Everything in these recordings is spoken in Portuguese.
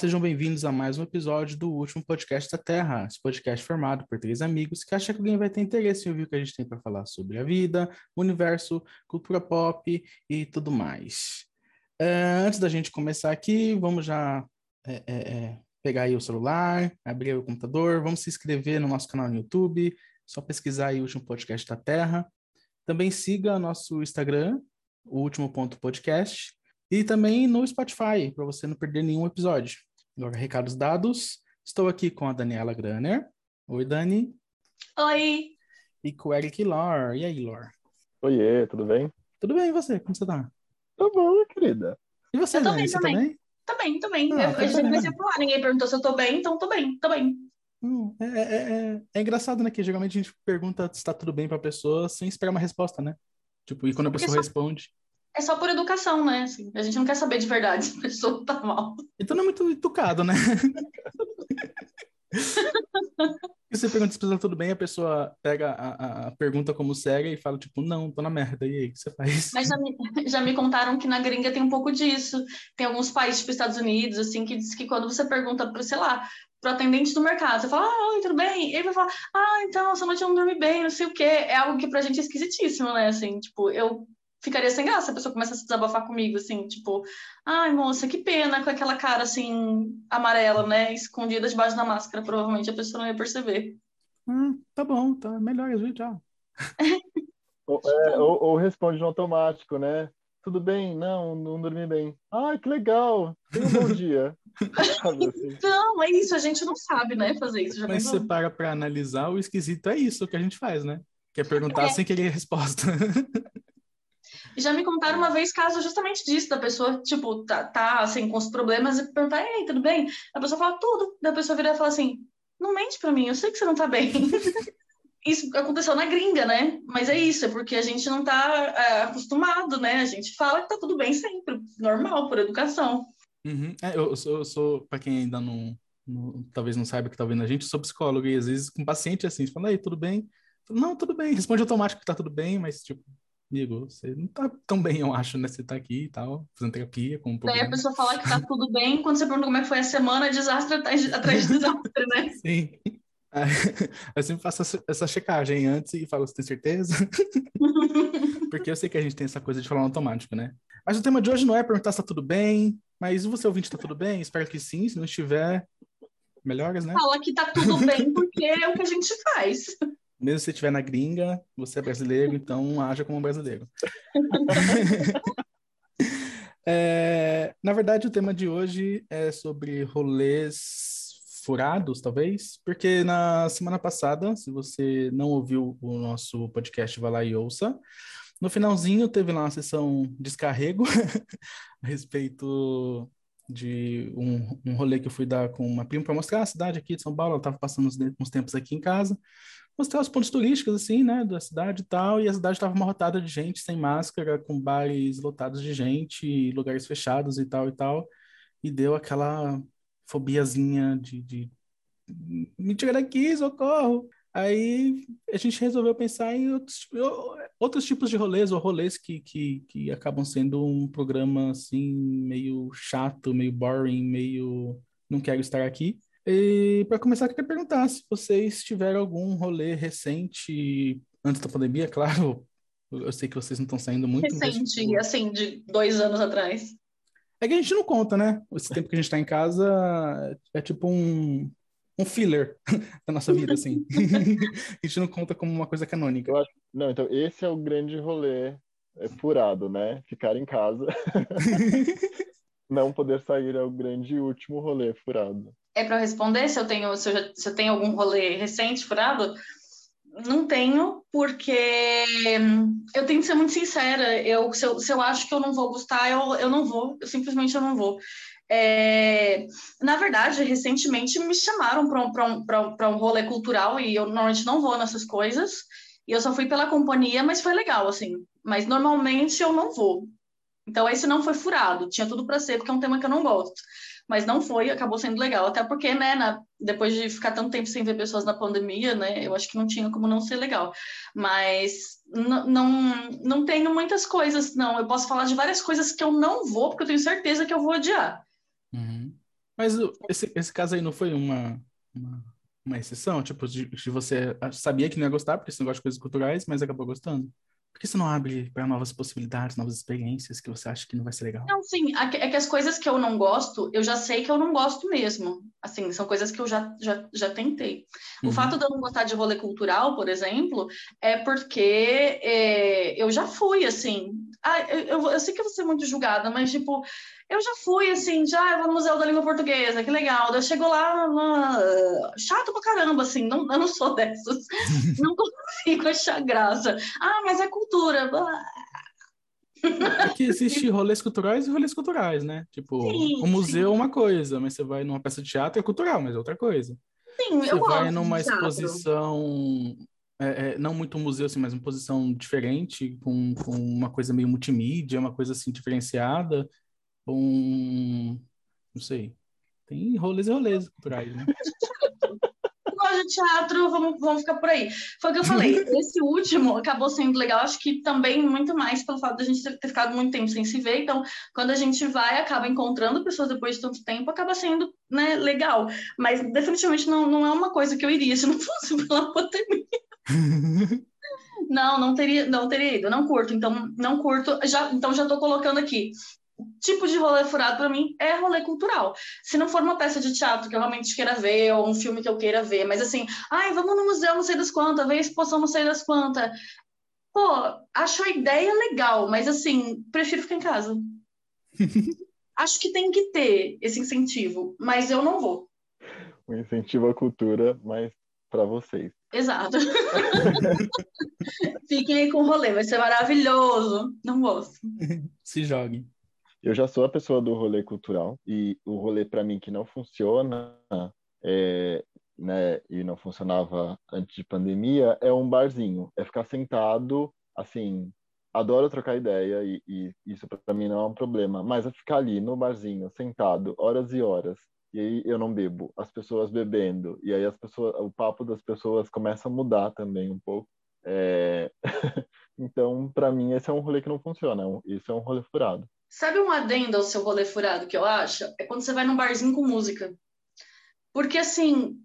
Sejam bem-vindos a mais um episódio do último podcast da Terra. Esse podcast formado por três amigos que acham que alguém vai ter interesse em ouvir o que a gente tem para falar sobre a vida, o universo, cultura pop e tudo mais. É, antes da gente começar aqui, vamos já é, é, é pegar aí o celular, abrir o computador, vamos se inscrever no nosso canal no YouTube, só pesquisar aí o último podcast da Terra. Também siga nosso Instagram, o último ponto podcast e também no Spotify, para você não perder nenhum episódio. Agora, recados dados. Estou aqui com a Daniela Graner. Oi, Dani. Oi. E com o Eric Lor. E aí, Lor? Oiê, tudo bem? Tudo bem, e você? Como você tá? Tô bom, querida. E você, eu Dani? Bem, você também. tá bem? Tô bem, tô bem. Ah, eu, tá eu já bem. comecei a falar, ninguém perguntou se eu tô bem, então tô bem, tô bem. Hum, é, é, é- é engraçado, né? Que geralmente a gente pergunta se tá tudo bem pra pessoa sem esperar uma resposta, né? Tipo, e quando a pessoa só- responde. É só por educação, né? Assim, a gente não quer saber de verdade se a pessoa tá mal. Então não é muito educado, né? E você pergunta se a pessoa tá tudo bem, a pessoa pega a, a- a pergunta como séria e fala, tipo, não, tô na merda. E aí, o que você faz? Mas já me, já me contaram que na gringa tem um pouco disso. Tem alguns países, tipo Estados Unidos, assim, que diz que quando você pergunta pro, sei lá, pro atendente do mercado, você fala, ah, oi, tudo bem? E ele vai falar, ah, então, essa noite eu não dormi bem, não sei o quê. É algo que pra gente é esquisitíssimo, né? Assim, tipo, eu ficaria sem graça se a pessoa começa a se desabafar comigo, assim, tipo, ai, moça, que pena, com aquela cara, assim, amarela, né? Escondida debaixo da máscara. Provavelmente a pessoa não ia perceber. Hum, tá bom, tá melhor, viu? Tchau. Ou, é, ou- ou responde no automático, né? Tudo bem? Não, não dormi bem. Ai, que legal! Tenha um bom dia. Assim. Não, é isso, a gente não sabe, né, fazer isso. Já Mas você para pra analisar, o esquisito é isso que a gente faz, né? Que é perguntar É. sem querer resposta. Já me contaram uma vez caso justamente disso, da pessoa, tipo, tá, tá assim, com os problemas e perguntar, ei, tudo bem? A pessoa fala tudo. Daí a pessoa vira e fala assim, não mente pra mim, eu sei que você não tá bem. Isso aconteceu na gringa, né? Mas é isso, é porque a gente não tá é, acostumado, né? A gente fala que tá tudo bem sempre, normal, por educação. Uhum. É, eu sou, eu sou para quem ainda não, não- talvez não saiba que tá vendo a gente, eu sou psicólogo e às vezes com paciente assim, você fala, aí, tudo bem? Não, tudo bem, responde automático que tá tudo bem, mas tipo, amigo, você não tá tão bem, eu acho, né? Você tá aqui e tal, fazendo terapia com um Daí a problema. pessoa fala que tá tudo bem, quando você pergunta como é que foi a semana, é desastre atrás de, atrás de desastre, né? Sim. Aí, Eu sempre faço essa- checagem antes e falo, você tem certeza? Porque eu sei que a gente tem essa coisa de falar automático, né? Mas o tema de hoje não é perguntar se tá tudo bem, mas você ouvinte tá tudo bem? Espero que sim, se não estiver, melhoras, né? Fala que tá tudo bem porque é o que a gente faz. Mesmo se você estiver na gringa, você é brasileiro, então haja como brasileiro. É, na verdade, o tema de hoje é sobre rolês furados, talvez, porque na semana passada, se você não ouviu o nosso podcast, vai lá e ouça. No finalzinho, teve lá uma sessão descarrego a respeito de um, um rolê que eu fui dar com uma prima para mostrar a cidade aqui de São Paulo. Ela estava passando uns, uns tempos aqui em casa mostrar os pontos turísticos, assim, né, da cidade e tal, e a cidade estava amarrotada de gente, sem máscara, com bares lotados de gente, lugares fechados e tal e tal, e deu aquela fobiazinha de, de me tira daqui, socorro! Aí a gente resolveu pensar em outros, outros tipos de rolês, ou rolês que, que, que acabam sendo um programa, assim, meio chato, meio boring, meio não quero estar aqui. E para começar, eu queria perguntar se vocês tiveram algum rolê recente, antes da pandemia, claro. Eu sei que vocês não estão saindo muito. mas, Recente, tipo, assim, de dois anos atrás. é que a gente não conta, né? Esse tempo que a gente está em casa é tipo um, um filler da nossa vida, assim. a gente não conta como uma coisa canônica. Eu acho- Não, então esse é o grande rolê é, furado, né? Ficar em casa, não poder sair é o grande e último rolê furado. É para responder se eu tenho se eu, já- se eu tenho algum rolê recente furado? Não tenho, porque hum, eu tenho que ser muito sincera. Eu, se, eu, se eu acho que eu não vou gostar, eu, eu não vou. Eu simplesmente eu não vou. É, na verdade, recentemente me chamaram para um, um, um rolê cultural e eu normalmente não vou nessas coisas. E eu só fui pela companhia, mas foi legal, assim. Mas normalmente eu não vou. Então esse não foi furado. Tinha tudo para ser, porque é um tema que eu não gosto mas não foi, acabou sendo legal. Até porque, né, na, depois de ficar tanto tempo sem ver pessoas na pandemia, né, eu acho que não tinha como não ser legal. Mas não, não tenho muitas coisas, não. Eu posso falar de várias coisas que eu não vou, porque eu tenho certeza que eu vou odiar. Uhum. Mas esse, esse caso aí não foi uma, uma, uma exceção? Tipo, de, você sabia que não ia gostar, porque você não gosta de coisas culturais, mas acabou gostando? Por que você não abre para novas possibilidades, novas experiências que você acha que não vai ser legal? Não, sim. É que as coisas que eu não gosto, eu já sei que eu não gosto mesmo. Assim, são coisas que eu já, já, já tentei. Uhum. O fato de eu não gostar de rolê cultural, por exemplo, é porque é, eu já fui, assim. Ah, eu, eu, eu sei que eu vou ser muito julgada, mas, tipo, eu já fui, assim, já eu vou no Museu da Língua Portuguesa, que legal. Eu chego lá, lá, chato pra caramba, assim, não, eu não sou dessas. não consigo achar graça. Ah, mas é cultura. É que existe rolês culturais e rolês culturais, né? Tipo, sim, o museu é uma coisa, mas você vai numa peça de teatro é cultural, mas é outra coisa. Sim, você eu vai numa exposição, é, é, não muito museu, assim, mas uma posição diferente, com, com uma coisa meio multimídia, uma coisa assim diferenciada um. Não sei. Tem rolês e rolês culturais, né? de teatro, vamos, vamos ficar por aí. Foi o que eu falei. Esse último acabou sendo legal, acho que também muito mais pelo fato de a gente ter, ter, ficado muito tempo sem se ver. Então, quando a gente vai, acaba encontrando pessoas depois de tanto tempo, acaba sendo né, legal. Mas definitivamente não, não é uma coisa que eu iria se não fosse pela pandemia. Não, não teria, não teria ido, não curto, então não curto, já, então já tô colocando aqui tipo de rolê furado para mim é rolê cultural. Se não for uma peça de teatro que eu realmente queira ver, ou um filme que eu queira ver, mas assim, ai, vamos no museu, não sei das quantas, ver a exposição, não sei das quantas. Pô, acho a ideia legal, mas assim, prefiro ficar em casa. acho que tem que ter esse incentivo, mas eu não vou. Um incentivo à cultura, mas para vocês. Exato. Fiquem aí com o rolê, vai ser maravilhoso. Não gosto. Se joguem. Eu já sou a pessoa do rolê cultural e o rolê para mim que não funciona é, né, e não funcionava antes de pandemia é um barzinho, é ficar sentado, assim, adoro trocar ideia e, e isso para mim não é um problema, mas é ficar ali no barzinho, sentado, horas e horas, e aí eu não bebo, as pessoas bebendo, e aí as pessoas, o papo das pessoas começa a mudar também um pouco. É... então, para mim, esse é um rolê que não funciona, isso é um rolê furado. Sabe um adendo ao seu rolê furado que eu acho? É quando você vai num barzinho com música. Porque, assim,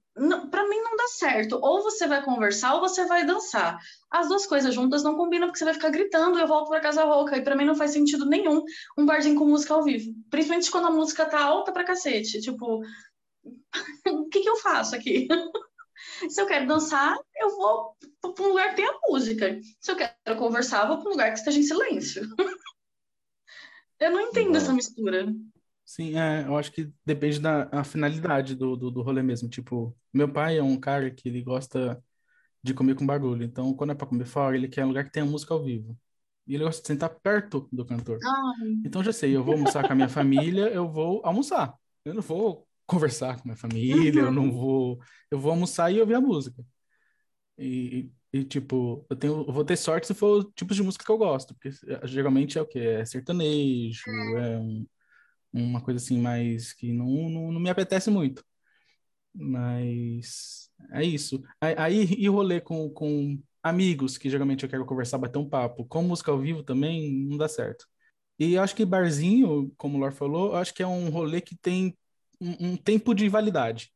para mim não dá certo. Ou você vai conversar ou você vai dançar. As duas coisas juntas não combinam porque você vai ficar gritando e eu volto para casa rouca. E para mim não faz sentido nenhum um barzinho com música ao vivo. Principalmente quando a música tá alta pra cacete. Tipo, o que, que eu faço aqui? Se eu quero dançar, eu vou para um lugar que tenha música. Se eu quero conversar, eu vou para um lugar que esteja em silêncio. Eu não entendo essa mistura. Sim, é, eu acho que depende da finalidade do, do, do rolê mesmo. Tipo, meu pai é um cara que ele gosta de comer com barulho. Então, quando é para comer fora, ele quer um lugar que tenha música ao vivo. E ele gosta de sentar perto do cantor. Ai. Então, já sei, eu vou almoçar com a minha família, eu vou almoçar. Eu não vou conversar com a minha família, eu não vou... Eu vou almoçar e ouvir a música. E, e, tipo, eu tenho, eu vou ter sorte se for o tipo de música que eu gosto, porque eh, geralmente é o que É sertanejo, é um, uma coisa assim mais que não, não, não, me apetece muito. Mas é isso. Aí, e rolê com, com amigos, que geralmente eu quero conversar, bater um papo, com música ao vivo também não dá certo. E acho que barzinho, como o Lor falou, acho que é um rolê que tem um, um tempo de validade.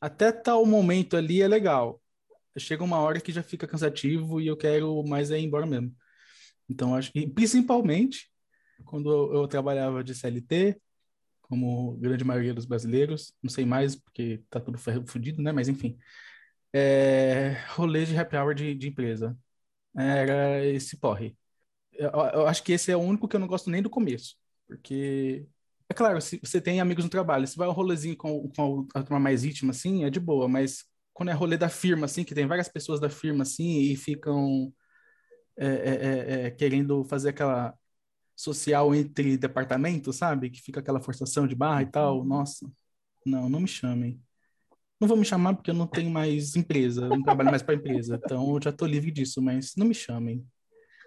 Até tal momento ali é legal chega uma hora que já fica cansativo e eu quero mais é ir embora mesmo. Então, acho que, principalmente, quando eu, eu trabalhava de CLT, como grande maioria dos brasileiros, não sei mais, porque tá tudo fudido, né? Mas, enfim. É, de happy hour de, de empresa. Era esse porre. Eu, eu, acho que esse é o único que eu não gosto nem do começo. Porque, é claro, se você tem amigos no trabalho, se vai um rolezinho com, com a turma mais íntima, assim, é de boa. Mas quando é rolê da firma, assim, que tem várias pessoas da firma, assim, e ficam é, é, é, é, querendo fazer aquela social entre departamentos, sabe? Que fica aquela forçação de barra e tal. Uhum. Nossa, não, não me chamem. Não vou me chamar porque eu não tenho mais empresa, eu não trabalho mais para empresa, então eu já estou livre disso, mas não me chamem.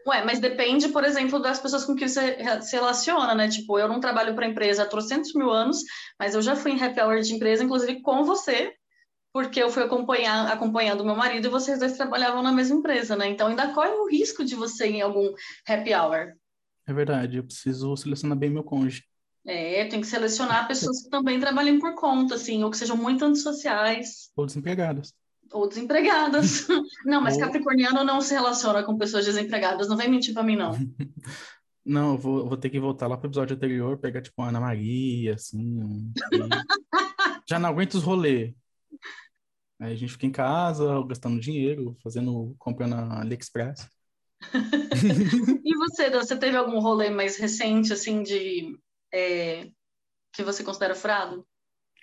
Ué, mas depende, por exemplo, das pessoas com que você se relaciona, né? Tipo, eu não trabalho para empresa há 300 mil anos, mas eu já fui em happy hour de empresa, inclusive com você, porque eu fui acompanhar, acompanhando meu marido e vocês dois trabalhavam na mesma empresa, né? Então ainda corre o risco de você ir em algum happy hour. É verdade, eu preciso selecionar bem meu cônjuge. É, tem que selecionar pessoas que também trabalhem por conta, assim, ou que sejam muito antissociais. Ou desempregadas. Ou desempregadas. Não, mas Ou- capricorniano não se relaciona com pessoas desempregadas. Não vem mentir pra mim, não. Não, eu vou, vou ter que voltar lá pro episódio anterior, pegar tipo Ana Maria, assim. um- Já não aguento os rolês. Aí a gente fica em casa, gastando dinheiro, fazendo compra na AliExpress. E você, você teve algum rolê mais recente, assim, de... é, que você considera furado?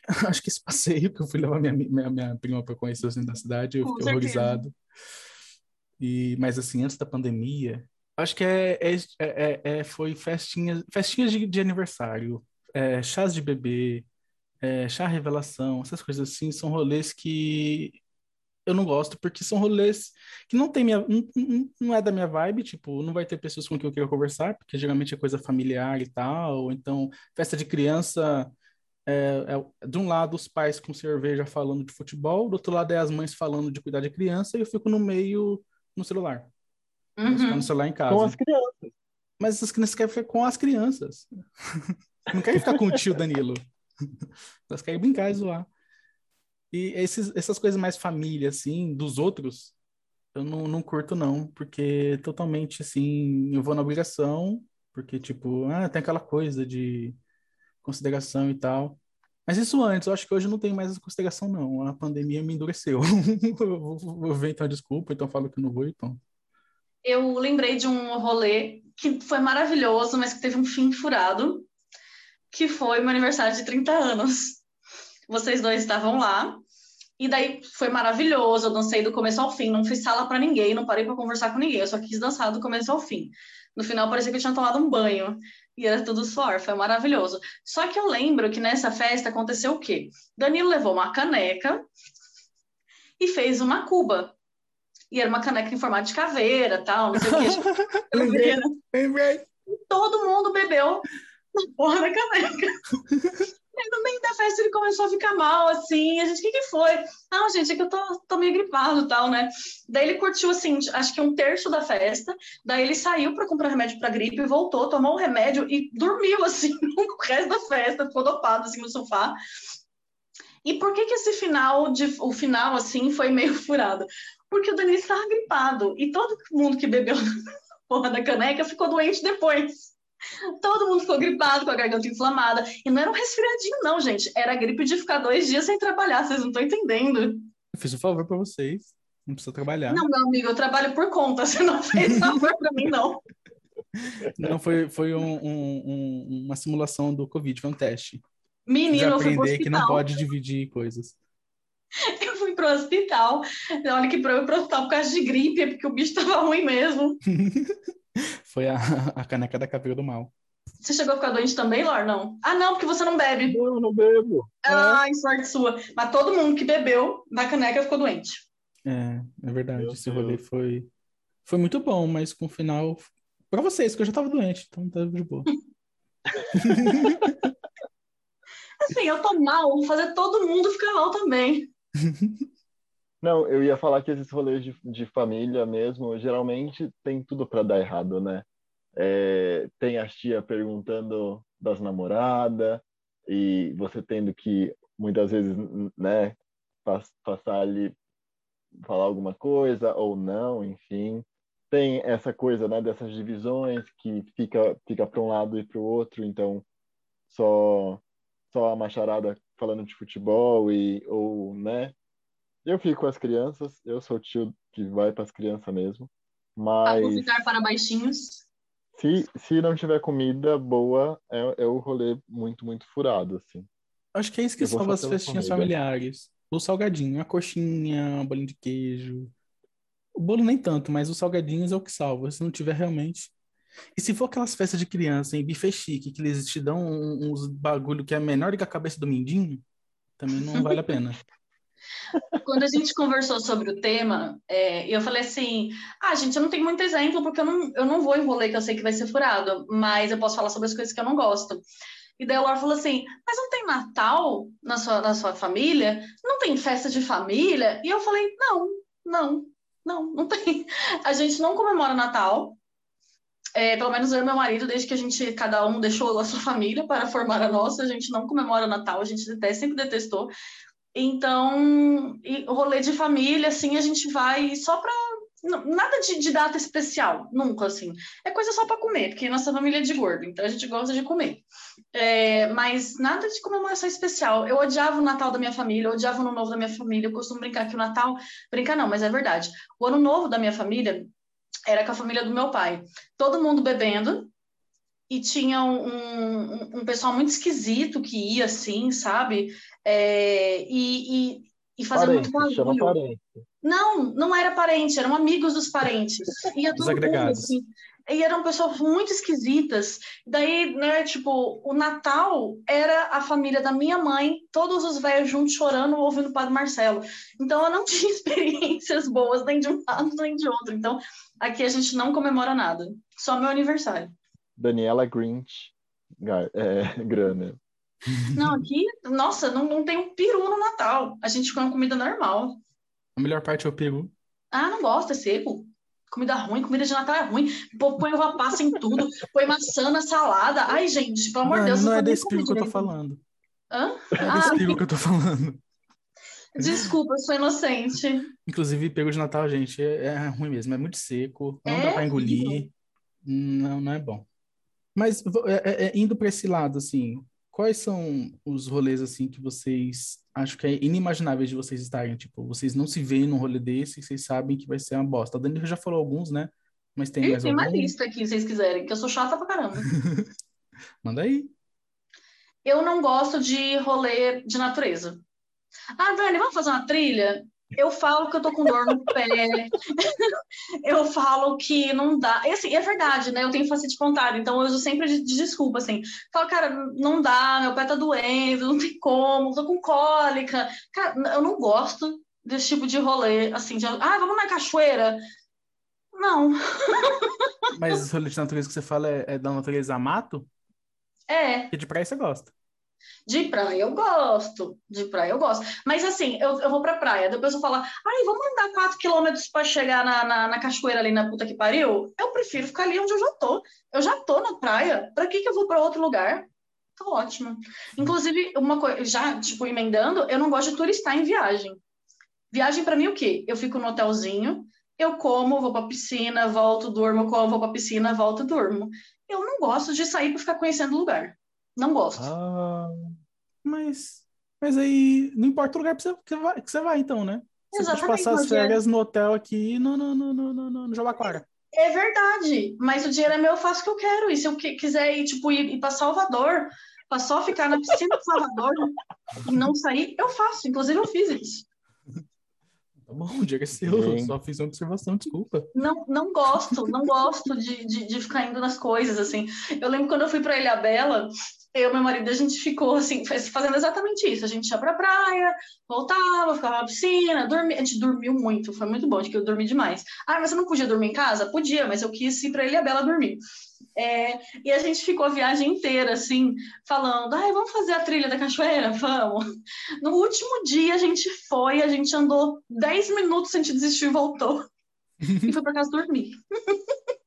Acho que esse passeio que eu fui levar minha, minha, minha prima para conhecer o centro da cidade, eu Com fiquei certeza. horrorizado. E, mas assim, antes da pandemia, acho que é, é, é, é- foi festinhas, festinhas de, de aniversário, é, chás de bebê, é, chá revelação, essas coisas assim, são rolês que eu não gosto, porque são rolês que não tem minha, não, não- é da minha vibe, tipo, não vai ter pessoas com quem eu quero conversar, porque geralmente é coisa familiar e tal, ou então festa de criança é, é- de um lado os pais com cerveja falando de futebol, do outro lado é as mães falando de cuidar de criança, e eu fico no meio no celular. Ficar Uhum. no celular em Com casa. as crianças. Mas essas crianças querem ficar com as crianças. Não querem ficar com o tio Danilo. Elas querem brincar e zoar. E esses, essas coisas mais família, assim, dos outros, eu não, não curto, não. Porque totalmente, assim, eu vou na obrigação, porque, tipo, ah, tem aquela coisa de consideração e tal. Mas isso antes, eu acho que hoje não tem mais essa consideração, não. A pandemia me endureceu. Eu vou, ver, então, desculpa, então falo que não vou, então. Eu lembrei de um rolê que foi maravilhoso, mas que teve um fim furado, que foi meu aniversário de 30 anos. Vocês dois estavam lá, e daí foi maravilhoso, eu dancei do começo ao fim, não fiz sala pra ninguém, não parei pra conversar com ninguém, eu só quis dançar do começo ao fim. No final parecia que eu tinha tomado um banho, e era tudo suor, foi maravilhoso. Só que eu lembro que nessa festa aconteceu o quê? Danilo levou uma caneca e fez uma cuba. E era uma caneca em formato de caveira, tal, não sei o que. Lembrei. Todo mundo bebeu na porra da caneca. Aí no meio da festa ele começou a ficar mal, assim. A gente, o que que foi? Não, gente, é que eu tô, tô meio gripado e tal, né? Daí ele curtiu, assim, acho que um terço da festa. Daí ele saiu pra comprar remédio pra gripe, voltou, tomou o remédio e dormiu, assim, o resto da festa. Ficou dopado, assim, no sofá. E por que que esse final, de, o final, assim, foi meio furado? Porque o Danilo estava gripado. E todo mundo que bebeu porra da caneca ficou doente depois. Todo mundo ficou gripado, com a garganta inflamada. E não era um resfriadinho, não, gente. Era a gripe de ficar dois dias sem trabalhar. Vocês não estão entendendo. Eu fiz um favor pra vocês. Não precisa trabalhar. Não, meu amigo, eu trabalho por conta. Você não fez favor pra mim, não. Não, foi, foi um- um- um- uma simulação do Covid, foi um teste. Menino, eu fui pro aprender que não hospital. pode dividir coisas. Eu fui pro hospital. Olha que pra eu ir pro hospital por causa de gripe, é porque o bicho tava ruim mesmo. Foi a, a caneca da caveira do mal. Você chegou a ficar doente também, Lor? Não. Ah, não, porque você não bebe. Eu não bebo. Ai, sorte sua. Mas todo mundo que bebeu da caneca ficou doente. É, é verdade. Meu Esse rolê Deus. foi, foi muito bom, mas com o final. Pra vocês, que eu já tava doente, então tá de boa. Assim, eu tô mal, vou fazer todo mundo ficar mal também. Não, eu ia falar que esses rolês de, de família mesmo, geralmente tem tudo para dar errado, né? É, tem as tia perguntando das namoradas e você tendo que muitas vezes, né, pas- passar ali, falar alguma coisa ou não, enfim. Tem essa coisa, né, dessas divisões que fica fica para um lado e para o outro, então só só a macharada falando de futebol e ou, né, eu fico com as crianças, eu sou o tio que vai para as crianças mesmo. Mas Aposentar para baixinhos. se, se não tiver comida boa, é, é o rolê muito, muito furado, assim. Acho que é isso que vou salva as festinhas família. familiares. O salgadinho, a coxinha, a bolinha de queijo. O bolo nem tanto, mas os salgadinhos é o que salva. Se não tiver realmente. E se for aquelas festas de criança em buffet chique, que eles te dão um- uns bagulho que é menor do que a cabeça do mindinho, também não vale a pena. Quando a gente conversou sobre o tema, é, eu falei assim: ah, gente, eu não tenho muito exemplo, porque eu não, eu não vou em rolê que eu sei que vai ser furado, mas eu posso falar sobre as coisas que eu não gosto. E daí o Laura falou assim: mas não tem Natal na sua, na sua família? Não tem festa de família? E eu falei: não, não, não, não tem. A gente não comemora Natal. É, pelo menos eu e meu marido, desde que a gente, cada um deixou a sua família para formar a nossa, a gente não comemora Natal, a gente detesta, sempre detestou. Então, rolê de família, assim, a gente vai só para nada de, de, data especial, nunca assim. É coisa só para comer, porque nossa família é de gordo, então a gente gosta de comer. É, mas nada de comemoração especial. Eu odiava o Natal da minha família, eu odiava o Ano Novo da minha família. Eu costumo brincar que o Natal. Brincar não, mas é verdade. O Ano Novo da minha família era com a família do meu pai. Todo mundo bebendo. E tinha um, um, um pessoal muito esquisito que ia assim, sabe? É, e, e, e fazia parente, muito barulho. Chama parente. Não, não era parente, eram amigos dos parentes. Ia agregados. Mundo, assim. E eram pessoas muito esquisitas. Daí, né, tipo, o Natal era a família da minha mãe, todos os velhos juntos chorando, ouvindo o Padre Marcelo. Então, eu não tinha experiências boas nem de um lado nem de outro. Então, aqui a gente não comemora nada. Só meu aniversário. Daniela Grinch é, Grana. Não, aqui, nossa, não, não tem um peru no Natal. A gente come comida normal. A melhor parte é o peru. Ah, não gosto, é seco. Comida ruim, comida de Natal é ruim. Pô, põe uva passa em tudo, põe maçã na salada. Ai, gente, pelo amor de Deus. Não é desse peru que eu tô falando. Hã? É desse ah, peru que eu tô falando. Desculpa, eu sou inocente. Inclusive, peru de Natal, gente, é, é ruim mesmo. É muito seco, não é dá pra engolir. Não, não é bom. Mas é, é, indo para esse lado, assim, quais são os rolês, assim, que vocês acho que é inimaginável de vocês estarem, tipo, vocês não se veem num rolê desse e vocês sabem que vai ser uma bosta. A Danilo já falou alguns, né? Mas tem mais tem algum? uma lista aqui, se vocês quiserem, que eu sou chata pra caramba. Manda aí. Eu não gosto de rolê de natureza. Ah, Dani, vamos fazer uma trilha? Eu falo que eu tô com dor no pé. eu falo que não dá. E assim, é verdade, né? Eu tenho facete pontada, então eu uso sempre de, de desculpa, assim. Falo, cara, não dá, meu pé tá doendo, não tem como, tô com cólica. Cara, eu não gosto desse tipo de rolê, assim, de, ah, vamos na cachoeira. Não. Mas o rolê de natureza que você fala é, é da natureza a mato? É. E de praia você gosta? De praia eu gosto, de praia eu gosto. Mas assim, eu, eu vou pra praia, depois eu falo, ai, vamos andar 4 quilômetros para chegar na, na, na, cachoeira ali na puta que pariu? Eu prefiro ficar ali onde eu já tô. Eu já tô na praia, pra que, que eu vou para outro lugar? Tá ótimo. Inclusive, uma coisa, já, tipo, emendando, eu não gosto de turistar em viagem. Viagem para mim o quê? Eu fico no hotelzinho, eu como, vou pra piscina, volto, durmo, como, vou pra piscina, volto, durmo. Eu não gosto de sair para ficar conhecendo lugar. Não gosto. Ah, mas, mas aí não importa o lugar que você, que vai, que você vai, então, né? Você Exatamente, pode passar as férias no hotel aqui no, no, no, no, no, no Jabaquara. É verdade, mas o dinheiro é meu, eu faço o que eu quero. E se eu quiser ir, tipo, ir, ir para Salvador, para só ficar na piscina de Salvador e não sair, eu faço. Inclusive, eu fiz isso. Tá bom, diga seu, só fiz uma observação, desculpa. Não, não gosto, não gosto de, de, de, ficar indo nas coisas, assim. Eu lembro quando eu fui para Ilha Bela, eu e meu marido, a gente ficou, assim, fazendo exatamente isso. A gente ia pra praia, voltava, ficava na piscina, dormia. A gente dormiu muito, foi muito bom, acho que eu dormi demais. Ah, mas você não podia dormir em casa? Podia, mas eu quis ir para Ilha Bela dormir. É, e a gente ficou a viagem inteira, assim, falando, ai, vamos fazer a trilha da cachoeira? Vamos. No último dia a gente foi, a gente andou 10 minutos, a gente desistiu e voltou. e foi para casa dormir.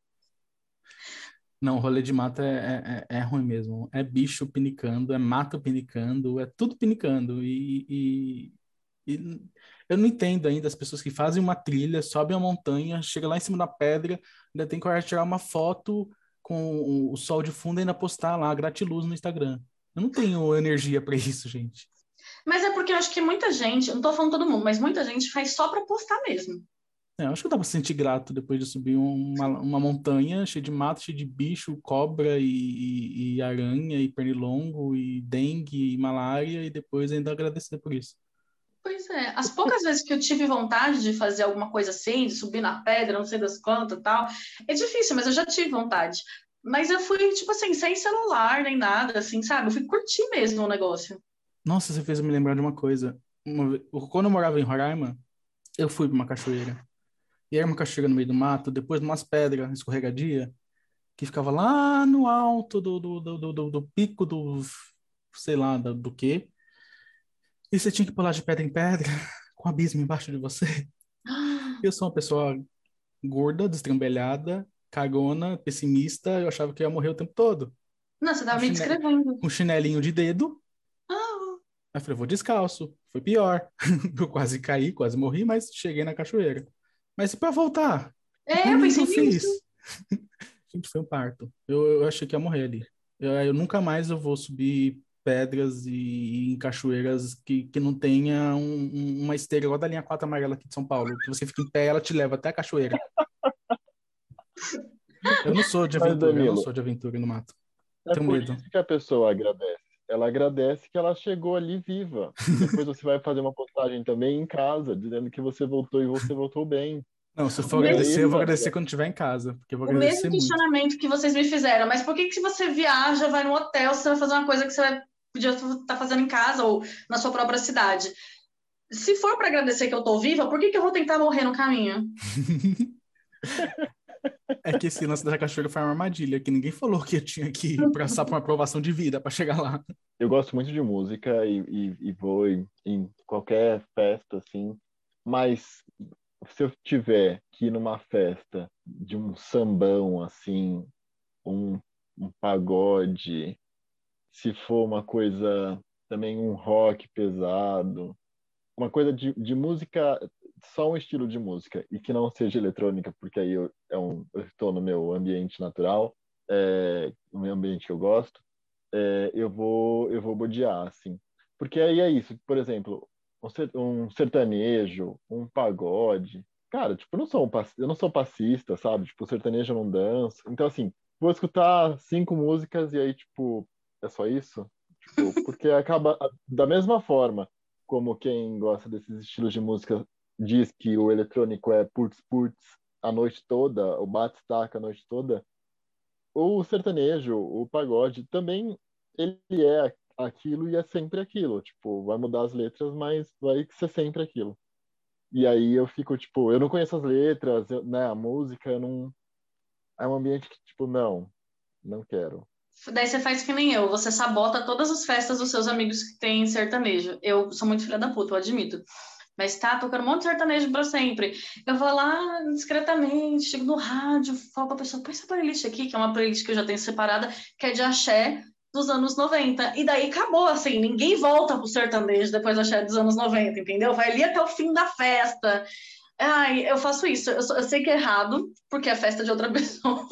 Não, rolê de mato é, é, é, ruim mesmo. É bicho pinicando, é mato pinicando, é tudo pinicando. E, e, e, eu não entendo ainda as pessoas que fazem uma trilha, sobem a montanha, chega lá em cima da pedra, ainda tem de tirar uma foto com o sol de fundo e ainda postar lá, gratiluz no Instagram. Eu não tenho energia para isso, gente. Mas é porque eu acho que muita gente, não tô falando todo mundo, mas muita gente faz só para postar mesmo. É, acho que eu tava se sentir grato depois de subir uma, uma montanha cheia de mato, cheia de bicho, cobra e, e, e, aranha e pernilongo e dengue e malária e depois ainda agradecer por isso. Pois é, as poucas vezes que eu tive vontade de fazer alguma coisa assim, de subir na pedra, não sei das quantas tal, é difícil, mas eu já tive vontade. Mas eu fui, tipo assim, sem celular nem nada, assim, sabe? Eu fui curtir mesmo o negócio. Nossa, você fez eu me lembrar de uma coisa. Uma, quando eu morava em Roraima, eu fui para uma cachoeira. E era uma cachoeira no meio do mato, depois de umas pedras escorregadia, que ficava lá no alto do, do, do, do, do pico do, sei lá, do, do quê. E você tinha que pular de pedra em pedra, com abismo embaixo de você. Eu sou uma pessoa gorda, destrambelhada, cagona, pessimista, eu achava que eu ia morrer o tempo todo. Não, você tava Com me descrevendo. Com chinelinho de dedo. Ah, Aí eu falei, vou descalço. Foi pior. Eu quase caí, quase morri, mas cheguei na cachoeira. Mas e pra voltar? é, eu pensei nisso. Gente, foi um parto. Eu, eu achei que ia morrer ali. Eu, eu nunca mais eu vou subir pedras e em cachoeiras que, que não tenha um- um- uma esteira igual da linha 4 amarela aqui de São Paulo, que você fica em pé ela te leva até a cachoeira. Eu não sou de Mas, aventura, eu não Danilo, sou de aventura no mato. É Tenho por medo. isso que a pessoa agradece. Ela agradece que ela chegou ali viva. Depois você vai fazer uma postagem também em casa, dizendo que você voltou e você voltou bem. Não, se eu for O mesmo- agradecer, eu vou agradecer quando estiver em casa, porque eu vou O agradecer mesmo muito. questionamento que vocês me fizeram, mas por que, que se você viaja, vai no hotel, você vai fazer uma coisa que você vai- podia estar fazendo em casa ou na sua própria cidade? Se for para agradecer que eu tô viva, por que, que eu vou tentar morrer no caminho? É que esse lance da cachoeira foi uma armadilha, que ninguém falou que eu tinha que passar por uma aprovação de vida para chegar lá. Eu gosto muito de música e, e, e vou em, em qualquer festa, assim, mas se eu tiver que ir numa festa de um sambão, assim, um, um pagode, se for uma coisa também um rock pesado, uma coisa de, de música, só um estilo de música, e que não seja eletrônica, porque aí eu, é um, estou no meu ambiente natural, é, no meu ambiente que eu gosto, é, eu vou eu vou bodear, assim. Porque aí é isso, por exemplo, um ser- sertanejo, um pagode, cara, tipo, eu não sou um eu não sou passista, sabe? Tipo, sertanejo eu não danço. Então, assim, vou escutar cinco músicas e aí, tipo, é só isso? Tipo, porque acaba da mesma forma como quem gosta desses estilos de música diz que o eletrônico é putz putz a noite toda, o bate-staca a noite toda, o sertanejo, o pagode, também ele é aquilo e é sempre aquilo. Tipo, vai mudar as letras, mas vai ser sempre aquilo. E aí eu fico, tipo, eu não conheço as letras, eu- né, a música, não... É um ambiente que, tipo, não, não quero. Daí você faz que nem eu, você sabota todas as festas dos seus amigos que têm sertanejo. Eu sou muito filha da puta, eu admito. Mas tá tocando um monte de sertanejo pra sempre. Eu vou lá discretamente, chego no rádio, falo pra pessoa, põe essa playlist aqui, que é uma playlist que eu já tenho separada, que é de axé dos anos 90. E daí acabou, assim, ninguém volta pro sertanejo depois do axé dos anos 90, entendeu? Vai ali até o fim da festa. Ai, eu faço isso. Eu, eu sei que é errado, porque é festa de outra pessoa.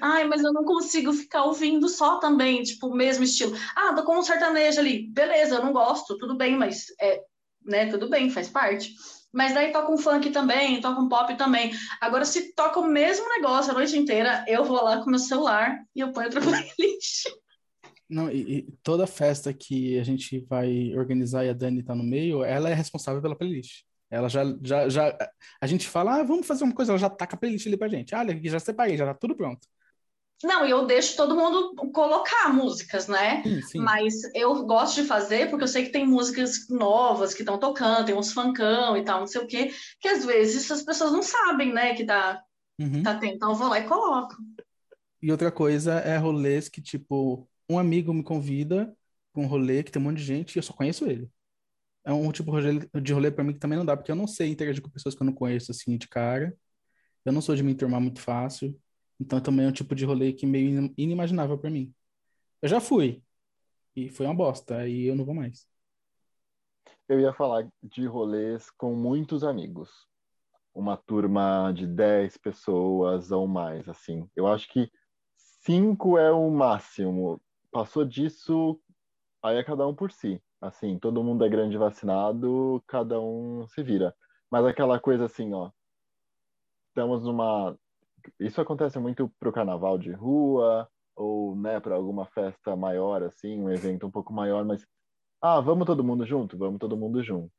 Ai, mas eu não consigo ficar ouvindo só também, tipo, o mesmo estilo. Ah, tô com um sertanejo ali. Beleza, eu não gosto, tudo bem, mas é, né, tudo bem, faz parte. Mas daí toca um funk também, toca um pop também. Agora, se toca o mesmo negócio a noite inteira, eu vou lá com meu celular e eu ponho outra playlist. Não, e, e toda festa que a gente vai organizar e a Dani tá no meio, ela é responsável pela playlist. Ela já, já, já, a gente fala, ah, vamos fazer uma coisa, ela já taca a playlist ali pra gente. Olha, já separei, já tá tudo pronto. Não, e eu deixo todo mundo colocar músicas, né? Sim, sim. Mas eu gosto de fazer porque eu sei que tem músicas novas que estão tocando, tem uns funkão e tal, não sei o quê, que às vezes as pessoas não sabem, né, que tá, Uhum. tá tendo. Então eu vou lá e coloco. E outra coisa é rolês que, tipo, um amigo me convida pra um rolê que tem um monte de gente e eu só conheço ele. É um tipo de rolê- pra mim que também não dá, porque eu não sei interagir com pessoas que eu não conheço, assim, de cara. Eu não sou de me enturmar muito fácil. Então também é um tipo de rolê que meio in- inimaginável pra mim. Eu já fui. E foi uma bosta. Aí eu não vou mais. Eu ia falar de rolês com muitos amigos. Uma turma de 10 pessoas ou mais, assim. Eu acho que cinco é o máximo. Passou disso, aí é cada um por si. Assim, todo mundo é grande vacinado, cada um se vira. Mas aquela coisa assim, ó. Estamos numa. Isso acontece muito pro carnaval de rua, ou, né, para alguma festa maior, assim, um evento um pouco maior, mas ah, vamos todo mundo junto? Vamos todo mundo junto.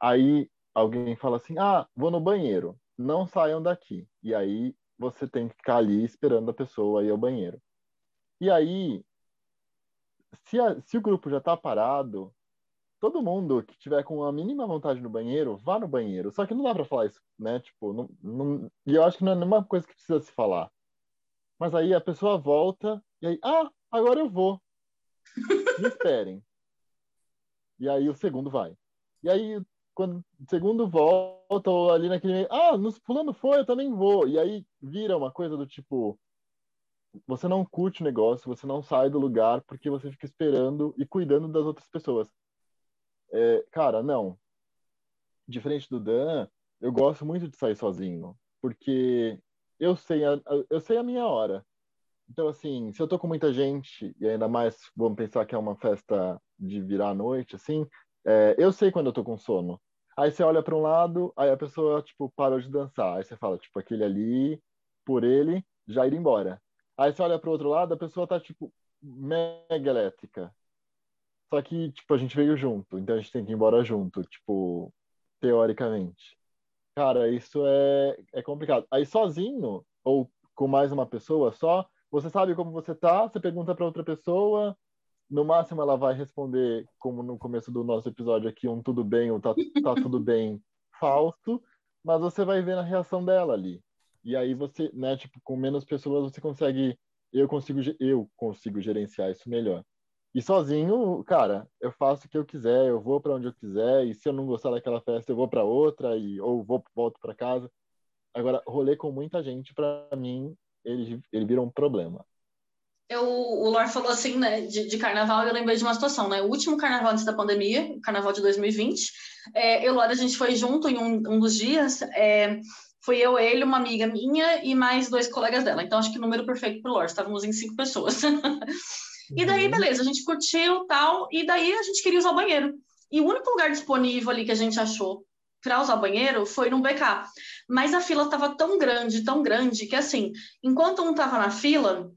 Aí alguém fala assim: ah, vou no banheiro. Não saiam daqui. E aí você tem que ficar ali esperando a pessoa ir ao banheiro. E aí, se, a- se o grupo já tá parado, todo mundo que tiver com a mínima vontade no banheiro, vá no banheiro. Só que não dá pra falar isso, né? Tipo, não, não- e eu acho que não é nenhuma coisa que precisa se falar. Mas aí a pessoa volta e aí, ah, agora eu vou. Me esperem. E aí o segundo vai. E aí, quando segundo volta ou ali naquele ah, nos pulando foi, eu também vou. E aí vira uma coisa do tipo você não curte o negócio, você não sai do lugar porque você fica esperando e cuidando das outras pessoas. É, cara, não. Diferente do Dan, eu gosto muito de sair sozinho, porque eu sei a, eu sei a minha hora. Então, assim, se eu tô com muita gente, e ainda mais vamos pensar que é uma festa de virar à noite, assim, é, eu sei quando eu tô com sono. Aí você olha para um lado, aí a pessoa, tipo, parou de dançar. Aí você fala, tipo, aquele ali, por ele, já ir embora. Aí você olha para o outro lado, a pessoa tá, tipo, mega elétrica. Só que, tipo, a gente veio junto, então a gente tem que ir embora junto, tipo, teoricamente. Cara, isso é, é complicado. Aí sozinho, ou com mais uma pessoa só, você sabe como você tá, você pergunta para outra pessoa, no máximo ela vai responder, como no começo do nosso episódio aqui, um tudo bem ou tá, tá tudo bem falso, mas você vai ver a reação dela ali. E aí você, né, tipo, com menos pessoas você consegue, eu consigo, eu consigo gerenciar isso melhor. E sozinho, cara, eu faço o que eu quiser, eu vou para onde eu quiser, e se eu não gostar daquela festa, eu vou para outra e ou vou volto para casa. Agora, rolê com muita gente, para mim, ele, ele vira um problema. Eu, o Lor falou assim, né, de, de, carnaval, eu lembrei de uma situação, né? O último carnaval antes da pandemia, o carnaval de 2020, é, eu e o Lor, a gente foi junto em um, um dos dias, é, foi eu, ele, uma amiga minha e mais dois colegas dela. Então, acho que o número perfeito pro Lor, estávamos em cinco pessoas. e daí, uhum. beleza, a gente curtiu tal, e daí a gente queria usar o banheiro. E o único lugar disponível ali que a gente achou para usar o banheiro foi no BK. Mas a fila estava tão grande, tão grande, que assim, enquanto um estava na fila,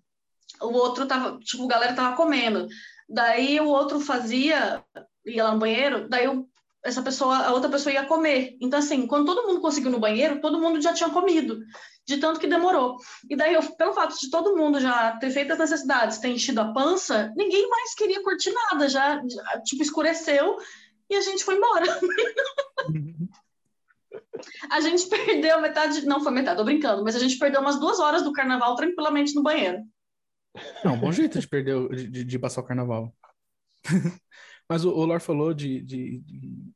o outro tava, tipo, a galera tava comendo. Daí o outro fazia, ia lá no banheiro, daí o essa pessoa, a outra pessoa ia comer. Então, assim, quando todo mundo conseguiu no banheiro, todo mundo já tinha comido, de tanto que demorou. E daí, eu, pelo fato de todo mundo já ter feito as necessidades, ter enchido a pança, ninguém mais queria curtir nada, já, já tipo, escureceu e a gente foi embora. a gente perdeu metade, não foi metade, tô brincando, mas a gente perdeu umas duas horas do carnaval tranquilamente no banheiro. É um bom jeito de perder, de, de passar o carnaval. Mas o, o Lor falou de, de, de,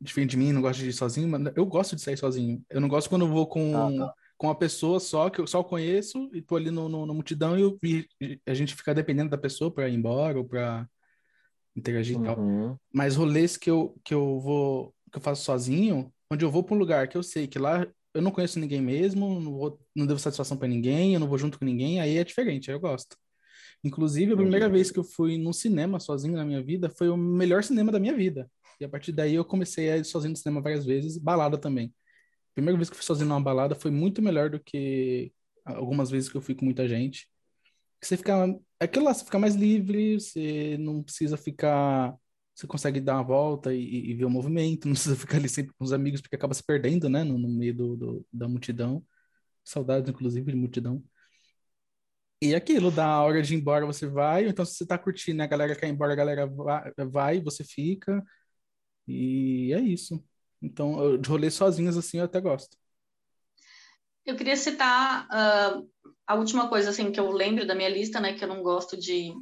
diferente de mim, não gosta de ir sozinho, mas eu gosto de sair sozinho. Eu não gosto quando eu vou com, ah, tá. com uma pessoa só, que eu só conheço, e tô ali no, no, na multidão e, eu, e, a gente fica dependendo da pessoa para ir embora ou para interagir uhum. e tal. Uhum. Mas rolês que eu, que eu vou, que eu faço sozinho, onde eu vou para um lugar que eu sei que lá eu não conheço ninguém mesmo, não, vou, não devo satisfação para ninguém, eu não vou junto com ninguém, aí é diferente, aí eu gosto. Inclusive, a primeira vez que eu fui no cinema sozinho na minha vida foi o melhor cinema da minha vida. E a partir daí eu comecei a ir sozinho no cinema várias vezes, balada também. A primeira vez que eu fui sozinho numa balada foi muito melhor do que algumas vezes que eu fui com muita gente. Você fica. Aquilo lá, você fica mais livre, você não precisa ficar. Você consegue dar uma volta e, e ver o movimento, não precisa ficar ali sempre com os amigos, porque acaba se perdendo, né, no, no meio do, do, da multidão. Saudades, inclusive, de multidão. E aquilo, da hora de ir embora, você vai. Então, se você tá curtindo, a galera quer ir embora, a galera vai, você fica. E é isso. Então, de rolê sozinhos, assim, eu até gosto. Eu queria citar uh, a última coisa, assim, que eu lembro da minha lista, né? Que eu não gosto de,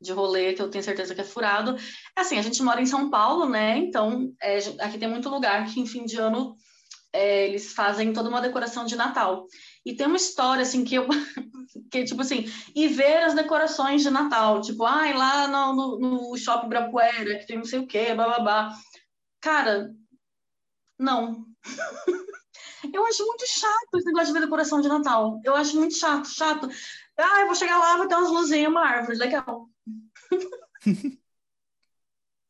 de rolê, que eu tenho certeza que é furado. É assim, a gente mora em São Paulo, né? Então, é, aqui tem muito lugar que em fim de ano é, eles fazem toda uma decoração de Natal. E tem uma história, assim, que eu. que, tipo assim, e ver as decorações de Natal. Tipo, ai, ah, lá no, no, no Shopping Brapuera, que tem não sei o quê, babá. Cara, não. eu acho muito chato esse negócio de ver decoração de Natal. Eu acho muito chato, chato. Ah, eu vou chegar lá, vou ter umas luzinhas, uma árvore, legal.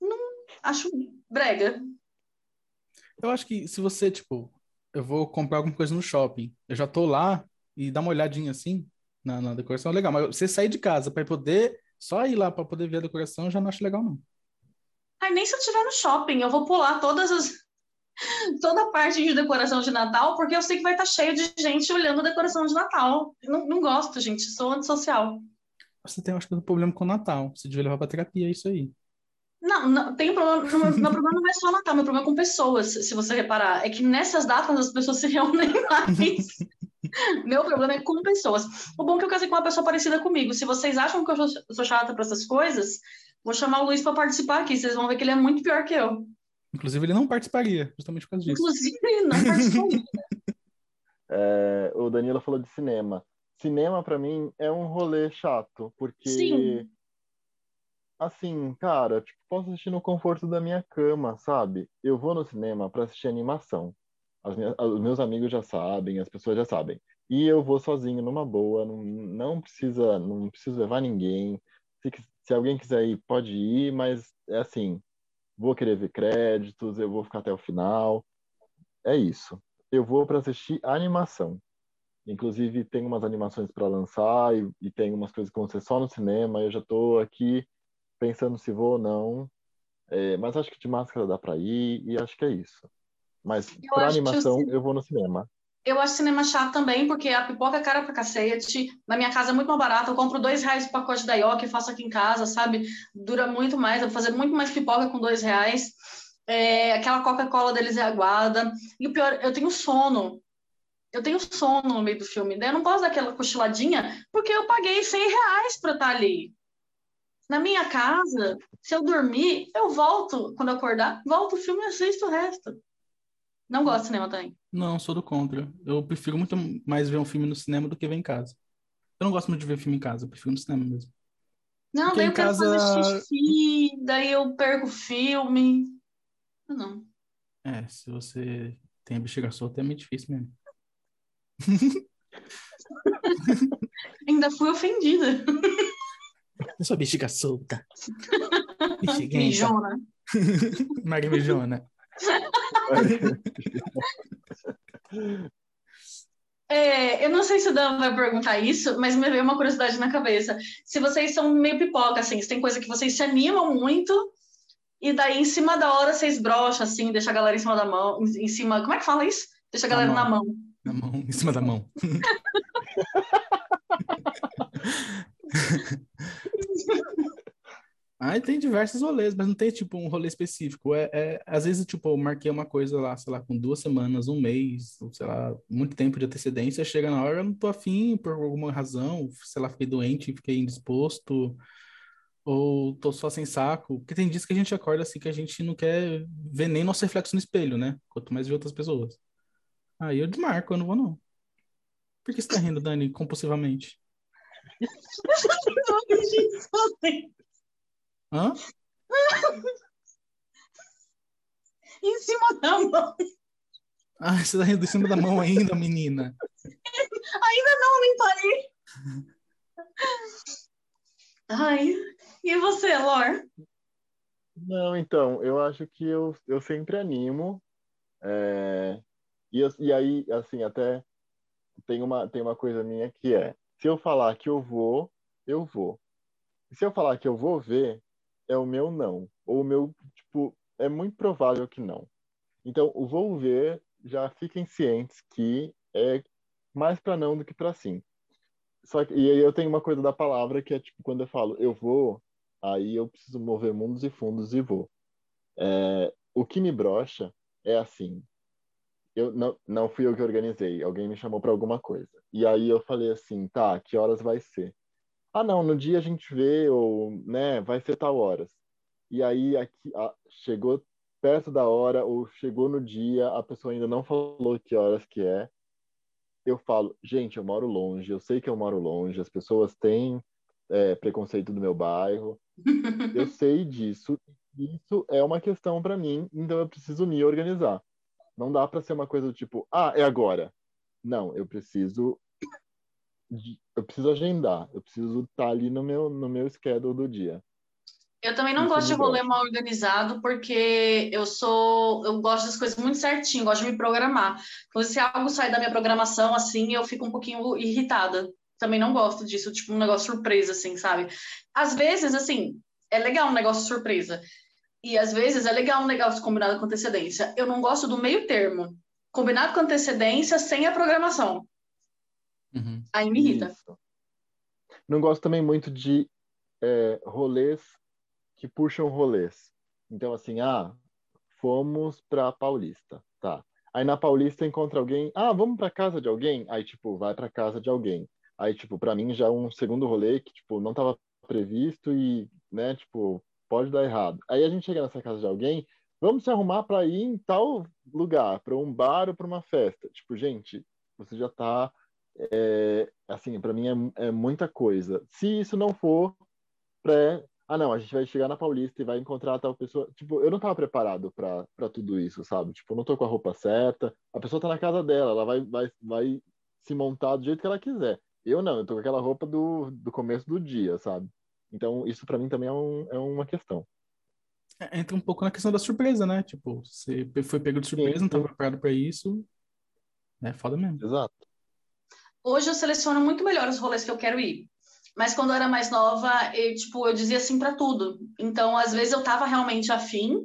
não, acho brega. Eu acho que se você, tipo, eu vou comprar alguma coisa no shopping, eu já tô lá e dá uma olhadinha assim na, na decoração, é legal. Mas você sair de casa para poder só ir lá para poder ver a decoração, eu já não acho legal, não. Ai, nem se eu estiver no shopping, eu vou pular todas as. toda a parte de decoração de Natal, porque eu sei que vai estar tá cheio de gente olhando a decoração de Natal. Não, não gosto, gente, sou antissocial. Você tem, acho que, um problema com o Natal. Você devia levar para terapia, é isso aí. Não, não tem problema. Meu problema não é só Natal, meu problema é com pessoas, se você reparar. É que nessas datas as pessoas se reúnem mais. meu problema é com pessoas. O bom é que eu casei com uma pessoa parecida comigo. Se vocês acham que eu sou chata para essas coisas, vou chamar o Luiz para participar aqui. Vocês vão ver que ele é muito pior que eu. Inclusive, ele não participaria, justamente por causa disso. Inclusive, ele não participaria. É, o Danilo falou de cinema. Cinema, para mim, é um rolê chato, porque. Sim. Assim, cara, tipo, posso assistir no conforto da minha cama, sabe? Eu vou no cinema para assistir animação. As minhas, os meus amigos já sabem, as pessoas já sabem. E eu vou sozinho, numa boa, não, não precisa, não preciso levar ninguém. Se, se alguém quiser ir, pode ir, mas é assim, vou querer ver créditos, eu vou ficar até o final. É isso. Eu vou para assistir animação. Inclusive, tem umas animações para lançar e, e, tem umas coisas que vão ser só no cinema. Eu já estou aqui pensando se vou ou não. É, mas acho que de máscara dá para ir e acho que é isso. Mas para animação, eu vou no cinema. Eu acho cinema chato também, porque a pipoca é cara pra cacete. Na minha casa é muito mais barato. Eu compro dois reais o pacote da Yoki e faço aqui em casa, sabe? Dura muito mais. Eu vou fazer muito mais pipoca com dois reais. É, aquela Coca-Cola deles é aguada. E o pior, eu tenho sono. Eu tenho sono no meio do filme. Daí eu não posso dar aquela cochiladinha, porque eu paguei 100 reais pra estar ali. Na minha casa, se eu dormir, eu volto. Quando eu acordar, volto o filme e assisto o resto. Não gosto de cinema também. Não, sou do contra. Eu prefiro muito mais ver um filme no cinema do que ver em casa. Eu não gosto muito de ver filme em casa, eu prefiro no cinema mesmo. Não, Porque daí eu quero casa... fazer xixi, daí eu perco o filme. Não. É, se você tem a bexiga solta, é meio difícil mesmo. Ainda fui ofendida. Eu sou bexiga solta. Bexiguenta. Mijona. Maria Mijona. É, eu não sei se o Dan vai perguntar isso, mas me veio uma curiosidade na cabeça. Se vocês são meio pipoca, assim, se tem coisa que vocês se animam muito, e daí em cima da hora vocês brocham, assim, deixa a galera em cima da mão, em cima. Como é que fala isso? Deixa a galera na mão. Na mão, em cima da mão. Ah, tem diversos rolês, mas não tem, tipo, um rolê específico. É, é, às vezes, tipo, eu marquei uma coisa lá, sei lá, com duas semanas, um mês, sei lá, muito tempo de antecedência, chega na hora, eu não tô afim, por alguma razão, sei lá, fiquei doente, fiquei indisposto, ou tô só sem saco. Porque tem dias que a gente acorda assim que a gente não quer ver nem nosso reflexo no espelho, né? Quanto mais ver outras pessoas. Aí eu desmarco, eu não vou não. Por que você tá rindo, Dani, compulsivamente? Hã? em cima da mão. Ah, você tá rindo em cima da mão ainda, menina? ainda não, nem parei. Ai, e você, Lor? Não, então, eu acho que eu, eu sempre animo. É, e, e aí, assim, até tem uma, tem uma coisa minha que é, se eu falar que eu vou, eu vou. Se eu falar que eu vou ver, é o meu não. Ou o meu, tipo, é muito provável que não. Então, o vou ver, já fiquem cientes que é mais para não do que para sim. Só que, e aí eu tenho uma coisa da palavra que é tipo, quando eu falo eu vou, aí eu preciso mover mundos e fundos e vou. É, o que me brocha é assim. Eu não, não fui eu que organizei, alguém me chamou para alguma coisa. E aí eu falei assim, tá, que horas vai ser? ah, não, no dia a gente vê, ou, né, vai ser tal horas. E aí aqui, chegou perto da hora, ou chegou no dia, a pessoa ainda não falou que horas que é. Eu falo, gente, eu moro longe, eu sei que eu moro longe, as pessoas têm é, preconceito do meu bairro, eu sei disso, isso é uma questão para mim, então eu preciso me organizar. Não dá para ser uma coisa do tipo, ah, é agora. Não, eu preciso eu preciso agendar, eu preciso estar ali no meu, no meu schedule do dia. Eu também não Isso gosto de rolê mal organizado, porque eu sou. Eu gosto das coisas muito certinho, gosto de me programar. Então, se algo sai da minha programação, assim, eu fico um pouquinho irritada. Também não gosto disso, tipo, um negócio surpresa, assim, sabe? Às vezes, assim, é legal um negócio surpresa. E às vezes é legal um negócio combinado com antecedência. Eu não gosto do meio termo. Combinado com antecedência sem a programação. Uhum. Aí me irrita. Isso. Não gosto também muito de é, rolês que puxam rolês. Então, assim, ah, fomos pra Paulista, tá. Aí na Paulista encontra alguém, ah, vamos pra casa de alguém? Aí, tipo, vai pra casa de alguém. Aí, tipo, pra mim já é um segundo rolê que, tipo, não tava previsto e, né, tipo, pode dar errado. Aí a gente chega nessa casa de alguém, vamos se arrumar para ir em tal lugar, para um bar ou para uma festa. Tipo, gente, você já está é, assim, para mim é, é, muita coisa. Se isso não for pré, ah não, a gente vai chegar na Paulista e vai encontrar tal pessoa. Tipo, eu não estava preparado para tudo isso, sabe? Tipo, eu não tô com a roupa certa. A pessoa tá na casa dela, ela vai vai vai se montar do jeito que ela quiser. Eu não, eu tô com aquela roupa do, do começo do dia, sabe? Então, isso para mim também é, um, é uma questão. É, entra um pouco na questão da surpresa, né? Tipo, você foi pego de surpresa, sim, não estava preparado para isso. É foda mesmo. Exato. Hoje eu seleciono muito melhor os rolês que eu quero ir. Mas quando eu era mais nova, eu, tipo, eu dizia sim para tudo. Então, às vezes eu tava realmente afim,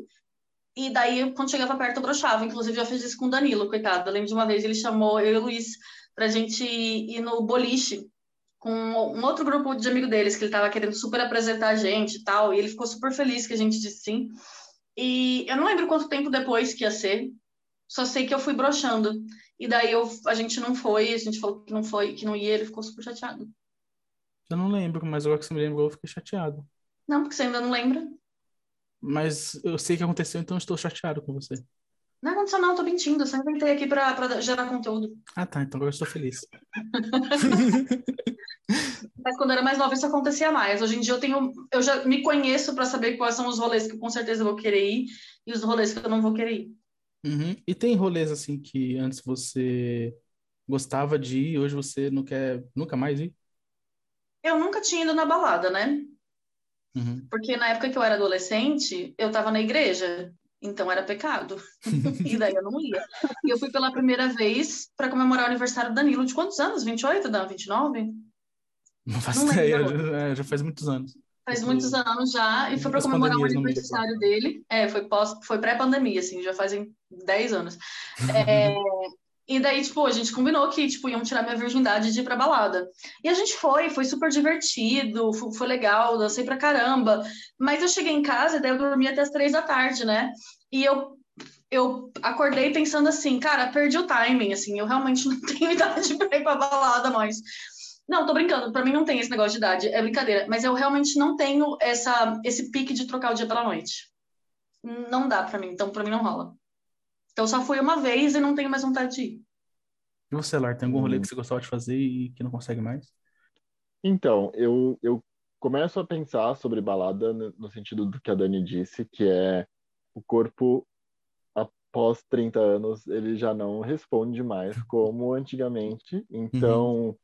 e daí, quando chegava perto, eu broxava. Inclusive, já fiz isso com o Danilo, coitado. Eu lembro de uma vez, ele chamou eu e o Luiz pra gente ir no boliche com um outro grupo de amigo deles, que ele tava querendo super apresentar a gente e tal, e ele ficou super feliz que a gente disse sim. E eu não lembro quanto tempo depois que ia ser, só sei que eu fui broxando. E daí eu, a gente não foi, a gente falou que não foi, que não ia, ele ficou super chateado. Eu não lembro, mas agora que você me lembrou, eu fiquei chateado. Não, porque você ainda não lembra. Mas eu sei que aconteceu, então estou chateado com você. Não aconteceu não, tô mentindo. Eu só inventei aqui pra, pra gerar conteúdo. Ah, tá. Então agora eu estou feliz. Mas quando eu era mais nova, isso acontecia mais. Hoje em dia eu tenho. Eu já me conheço para saber quais são os rolês que com certeza eu vou querer ir e os rolês que eu não vou querer ir. Uhum. E tem rolês assim que antes você gostava de ir, hoje você não quer nunca mais ir? Eu nunca tinha ido na balada, né? Uhum. Porque na época que eu era adolescente, eu tava na igreja, então era pecado. e daí eu não ia. E eu fui pela primeira vez para comemorar o aniversário do Danilo. De quantos anos? 28, Dan? 29? Não faço ideia, já, já faz muitos anos. Faz muitos anos já, e foi para comemorar o aniversário dele. É, foi, pós, foi pré-pandemia, assim, já fazem 10 anos. É, e daí, tipo, a gente combinou que, tipo, iam tirar minha virgindade de ir pra balada. E a gente foi, foi super divertido, foi, foi legal, dancei pra caramba. Mas eu cheguei em casa e daí eu dormi até as três da tarde, né? E eu eu acordei pensando assim, cara, perdi o timing, assim, eu realmente não tenho idade para ir pra balada mais. Não, tô brincando. Para mim não tem esse negócio de idade, é brincadeira. Mas eu realmente não tenho essa, esse pique de trocar o dia pela noite. Não dá para mim, então para mim não rola. Então só fui uma vez e não tenho mais vontade de ir. E você, Lar, tem algum rolê hum. que você gostava de fazer e que não consegue mais? Então, eu, eu começo a pensar sobre balada no sentido do que a Dani disse, que é o corpo após 30 anos ele já não responde mais como antigamente. Então, uhum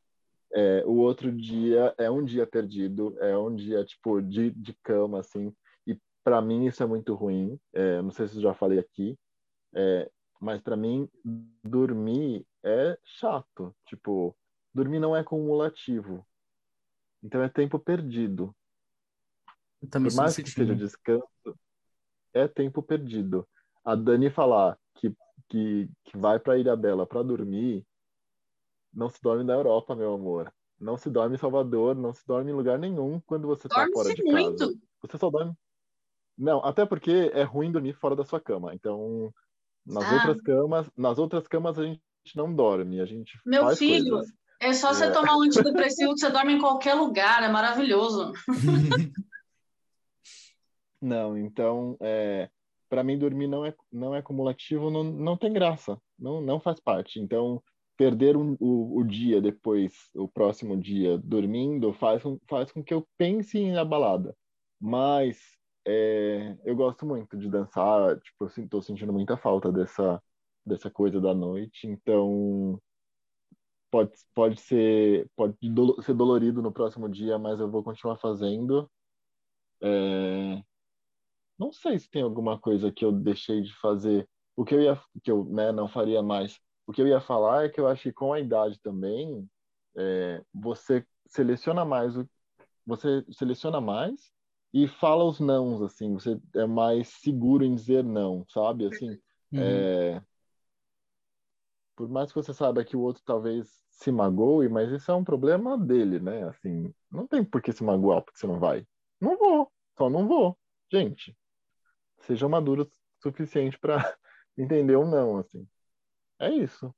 é, o outro dia é um dia perdido, é um dia, tipo, de, de cama, assim. E para mim isso é muito ruim. É, não sei se eu já falei aqui, é, mas para mim dormir é chato. Tipo, dormir não é cumulativo. Então é tempo perdido. Por mais que seja descanso, é tempo perdido. A Dani falar que, que, que vai para Ilha Bela para dormir não se dorme na Europa, meu amor. Não se dorme em Salvador, não se dorme em lugar nenhum quando você está fora de muito. casa. Você só dorme. Não, até porque é ruim dormir fora da sua cama. Então, nas ah. outras camas, nas outras camas a gente não dorme, a gente Meu filho, coisas. é só você é... tomar um antidepressivo que você dorme em qualquer lugar, é maravilhoso. não, então, é, para mim dormir não é não é cumulativo, não, não tem graça, não não faz parte. Então, perder um, o, o dia depois, o próximo dia, dormindo, faz, faz com que eu pense na balada. Mas é, eu gosto muito de dançar, tipo, eu estou sentindo muita falta dessa, dessa coisa da noite, então pode, pode ser pode do, ser dolorido no próximo dia, mas eu vou continuar fazendo. É, não sei se tem alguma coisa que eu deixei de fazer, o que eu ia que eu né, não faria mais o que eu ia falar é que eu acho que com a idade também, é, você seleciona mais, você seleciona mais e fala os nãos, assim, você é mais seguro em dizer não, sabe? Assim, uhum. é, por mais que você saiba que o outro talvez se magoe, mas isso é um problema dele, né? Assim, não tem por que se magoar porque você não vai. Não vou, só não vou. Gente, seja maduro o suficiente para entender um não, assim. É isso.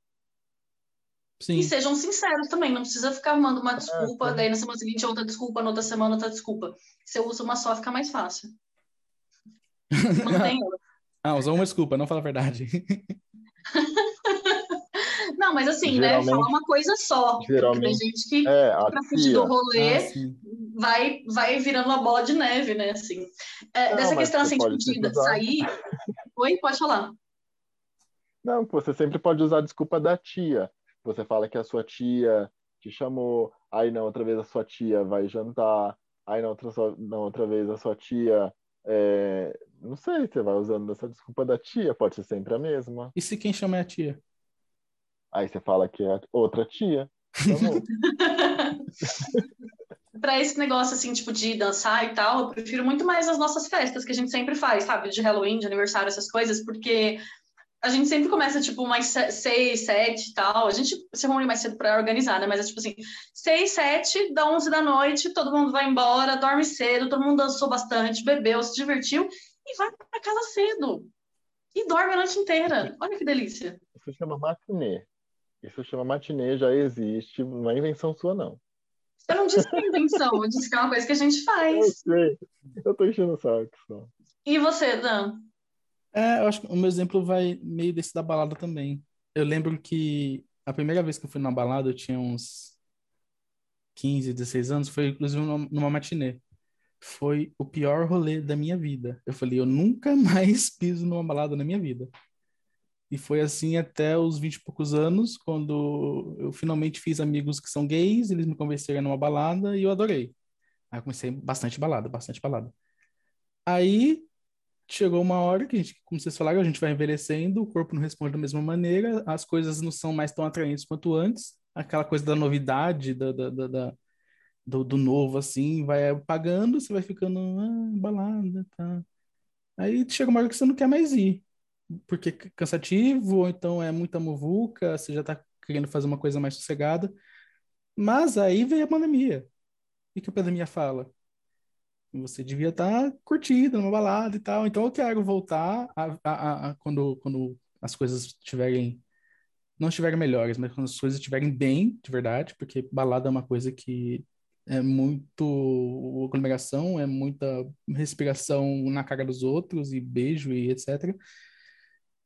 Sim. E sejam sinceros também, não precisa ficar arrumando uma desculpa, é, daí na semana seguinte outra desculpa, na outra semana outra desculpa. Se eu uso uma só, fica mais fácil. Tem Ah, usou uma desculpa, não fala a verdade. Não, mas assim, né? Falar uma coisa só. Geralmente, tem gente que, é, pra fugir do rolê, ah, vai, vai virando uma bola de neve, né? Assim. É, não, dessa questão assim, de, de sair. Oi, pode falar. Não, você sempre pode usar a desculpa da tia. Você fala que a sua tia te chamou, aí na outra vez a sua tia vai jantar, aí na outra, na outra vez a sua tia. É... Não sei, você vai usando essa desculpa da tia, pode ser sempre a mesma. E se quem chama é a tia? Aí você fala que é outra tia. para esse negócio assim, tipo, de dançar e tal, eu prefiro muito mais as nossas festas que a gente sempre faz, sabe? De Halloween, de aniversário, essas coisas, porque a gente sempre começa, tipo, mais seis, sete e tal. A gente se reúne mais cedo para organizar, né? Mas é tipo assim, seis, sete, da onze da noite, todo mundo vai embora, dorme cedo, todo mundo dançou bastante, bebeu, se divertiu e vai para casa cedo. E dorme a noite inteira. Olha que delícia. Isso chama matinê. Isso chama matinê, já existe, não é invenção sua, não. Eu não disse que é invenção, eu disse que é uma coisa que a gente faz. Eu sei, eu tô enchendo o saco só. E você, Dan? É, eu acho que o meu exemplo vai meio desse da balada também. Eu lembro que a primeira vez que eu fui na balada, eu tinha uns 15, 16 anos, foi inclusive numa, matinê. Foi o pior rolê da minha vida. Eu falei, eu nunca mais piso numa balada na minha vida. E foi assim até os 20 e poucos anos, quando eu finalmente fiz amigos que são gays, eles me convenceram numa balada e eu adorei. Aí eu comecei bastante balada, bastante balada. Aí chegou uma hora que gente, como vocês falaram, a gente vai envelhecendo, o corpo não responde da mesma maneira, as coisas não são mais tão atraentes quanto antes, aquela coisa da novidade, da, da, da, do, do, novo, assim, vai apagando, você vai ficando, ah, balada, tá. Aí chega uma hora que você não quer mais ir porque é cansativo, ou então é muita muvuca, você já está querendo fazer uma coisa mais sossegada. Mas aí veio a pandemia. E que a pandemia fala? Você devia estar tá curtindo numa balada e tal. Então eu quero voltar a, a, a, quando, quando as coisas estiverem não estiverem melhores, mas quando as coisas estiverem bem, de verdade, porque balada é uma coisa que é muito aglomeração, é muita respiração na cara dos outros e beijo e etc.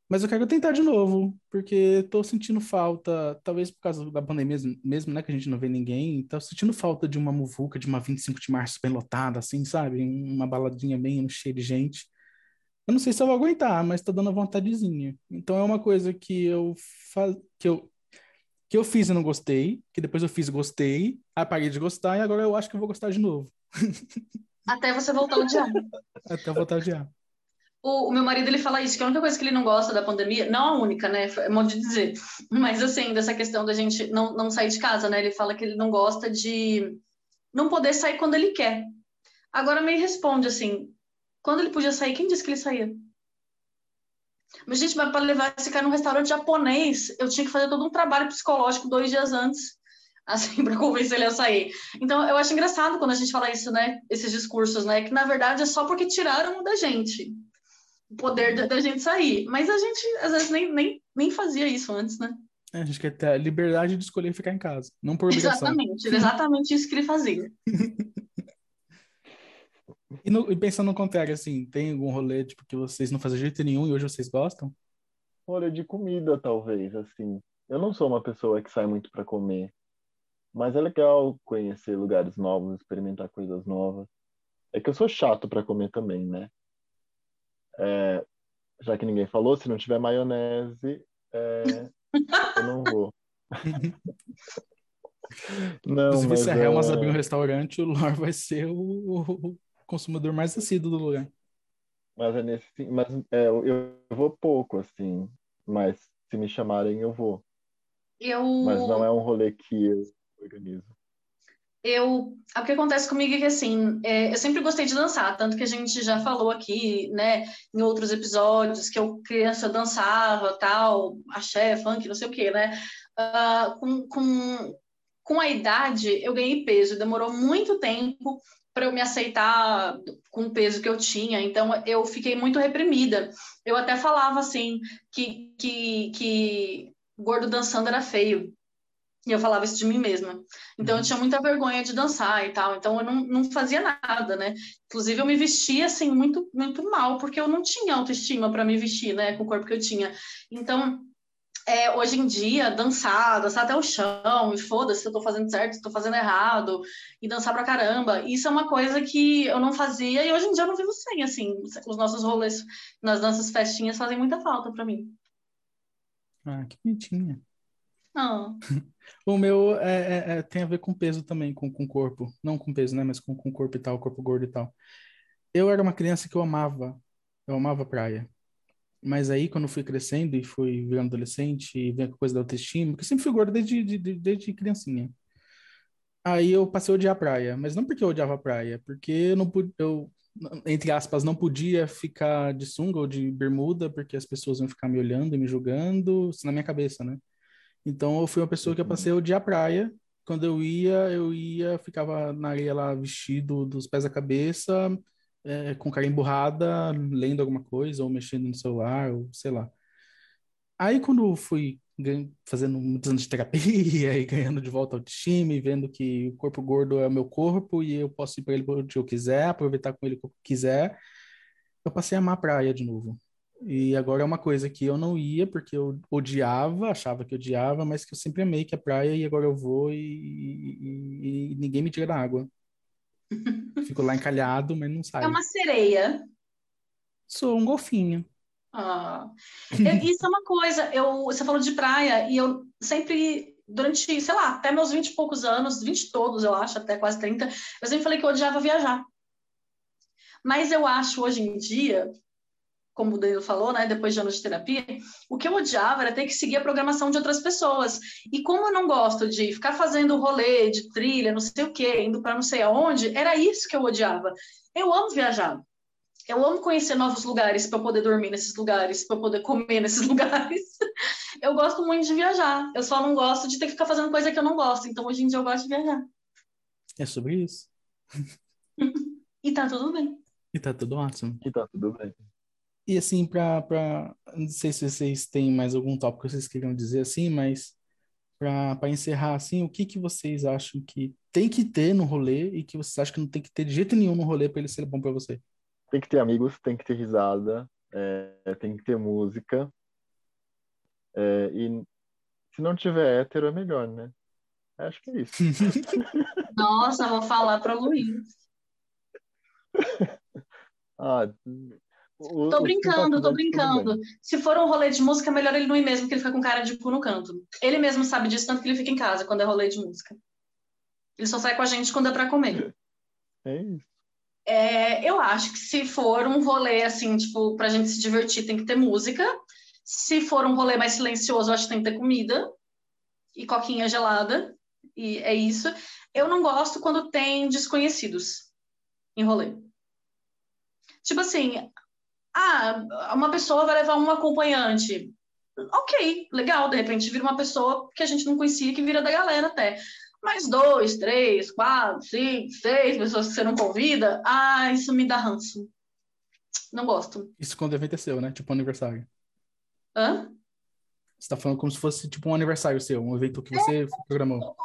Mas eu quero tentar de novo, porque estou sentindo falta, talvez por causa da pandemia mesmo, né, que a gente não vê ninguém, tô sentindo falta de uma muvuca, de uma 25 de março bem lotada, assim, sabe? Uma baladinha bem cheia de gente. Eu não sei se eu vou aguentar, mas tá dando a vontadezinha. Então é uma coisa que eu faz... que eu que eu fiz e não gostei, que depois eu fiz e gostei, aí parei de gostar e agora eu acho que eu vou gostar de novo. Até você voltar a odiar. Até eu voltar a odiar. O, o, meu marido ele fala isso, que a única coisa que ele não gosta da pandemia, não a única, né? É modo de dizer, mas assim, dessa questão da gente não, não sair de casa, né? Ele fala que ele não gosta de não poder sair quando ele quer. Agora me responde assim: quando ele podia sair, quem disse que ele saía? Mas, gente, para levar esse cara num restaurante japonês, eu tinha que fazer todo um trabalho psicológico dois dias antes, assim, para convencer ele a sair. Então, eu acho engraçado quando a gente fala isso, né? Esses discursos, né? Que na verdade é só porque tiraram da gente o poder da, da, gente sair. Mas a gente, às vezes, nem, nem, nem fazia isso antes, né? É, a gente quer ter a liberdade de escolher ficar em casa, não por obrigação. Exatamente, exatamente isso que ele fazia. e, no, e, pensando no contrário, assim, tem algum rolê tipo, que vocês não fazem de jeito nenhum e hoje vocês gostam? Rolê de comida, talvez, assim. Eu não sou uma pessoa que sai muito para comer, mas é legal conhecer lugares novos, experimentar coisas novas. É que eu sou chato para comer também, né? É, já que ninguém falou, se não tiver maionese, é, eu não vou. não, mas se a Helmas é... abrir um restaurante, o Lor vai ser o, o consumidor mais assíduo do lugar. Mas é nesse, mas é, eu, eu vou pouco, assim, mas se me chamarem, eu vou. Eu... Mas não é um rolê que eu organizo eu o que acontece comigo é que assim é, eu sempre gostei de dançar tanto que a gente já falou aqui né em outros episódios que eu criança eu dançava tal axé funk não sei o que né? Uh, com, com com a idade eu ganhei peso demorou muito tempo para eu me aceitar com o peso que eu tinha então eu fiquei muito reprimida. Eu até falava assim que que, que gordo dançando era feio E eu falava isso de mim mesma. Então eu uhum. tinha muita vergonha de dançar e tal. Então eu não, não fazia nada, né? Inclusive eu me vestia assim muito muito mal, porque eu não tinha autoestima para me vestir, né, com o corpo que eu tinha. Então é, hoje em dia, dançar, dançar até o chão, e foda-se se eu tô fazendo certo, se eu tô fazendo errado, e dançar pra caramba. Isso é uma coisa que eu não fazia e hoje em dia eu não vivo sem, assim. Os nossos rolês nas nossas festinhas fazem muita falta para mim. Ah, que bonitinha. O meu é, é, é, tem a ver com peso também, com, com corpo. Não com peso, né? Mas com, com corpo e tal, corpo gordo e tal. Eu era uma criança que eu amava. Eu amava praia. Mas aí, quando fui crescendo e fui virando adolescente e vendo a coisa da autoestima, porque eu sempre fui gordo desde, de, desde criancinha. Aí eu passei a odiar a praia. Mas não porque eu odiava a praia, porque eu não eu, entre aspas, não podia ficar de sunga ou de bermuda, porque as pessoas iam ficar me olhando e me julgando, isso na minha cabeça, né? Então eu fui uma pessoa que eu passei a odiar a praia. Quando eu ia, eu ia, ficava na areia lá vestido dos pés à cabeça, é, com cara emburrada, lendo alguma coisa, ou mexendo no celular, ou sei lá. Aí quando fui fazendo muitos anos de terapia e ganhando de volta ao time, vendo que o corpo gordo é o meu corpo e eu posso ir para ele onde eu quiser, aproveitar com ele o que eu quiser, eu passei a amar a praia de novo. E agora é uma coisa que eu não ia porque eu odiava, achava que odiava, mas que eu sempre amei que é praia e agora eu vou e, e, e ninguém me tira da água. Fico lá encalhado, mas não sai. É uma sereia. Sou um golfinho. Ah. Isso é uma coisa, eu, você falou de praia e eu sempre, durante, sei lá, até meus 20 e poucos anos, 20 todos, eu acho, até quase 30, eu sempre falei que eu odiava viajar. Mas eu acho hoje em dia como o Danilo falou, né, depois de anos de terapia, o que eu odiava era ter que seguir a programação de outras pessoas. E como eu não gosto de ficar fazendo rolê, de trilha, não sei o quê, indo para não sei aonde, era isso que eu odiava. Eu amo viajar. Eu amo conhecer novos lugares para poder dormir nesses lugares, para poder comer nesses lugares. Eu gosto muito de viajar. Eu só não gosto de ter que ficar fazendo coisa que eu não gosto. Então hoje em dia eu gosto de viajar. É sobre isso. e tá tudo bem. E tá tudo ótimo. E tá tudo bem. E assim, para. Não sei se vocês têm mais algum tópico que vocês queriam dizer assim, mas para encerrar assim, o que, que vocês acham que tem que ter no rolê e que vocês acham que não tem que ter de jeito nenhum no rolê para ele ser bom para você? Tem que ter amigos, tem que ter risada, é, tem que ter música. É, e se não tiver hétero, é melhor, né? Acho que é isso. Nossa, vou falar para o Luiz. ah, o, tô brincando, tô brincando. Se for um rolê de música, é melhor ele não ir mesmo, porque ele fica com cara de cu no canto. Ele mesmo sabe disso, tanto que ele fica em casa quando é rolê de música. Ele só sai com a gente quando é pra comer. É isso. É, eu acho que se for um rolê assim, tipo, pra gente se divertir, tem que ter música. Se for um rolê mais silencioso, eu acho que tem que ter comida e coquinha gelada. E é isso. Eu não gosto quando tem desconhecidos em rolê. Tipo assim, ah, uma pessoa vai levar um acompanhante. Ok, legal, de repente vira uma pessoa que a gente não conhecia, que vira da galera até. Mas dois, três, quatro, cinco, seis pessoas que você não convida, ah, isso me dá ranço. Não gosto. Isso quando o evento é seu, né? Tipo um aniversário. Hã? Você tá falando como se fosse tipo um aniversário seu, um evento que você é, programou.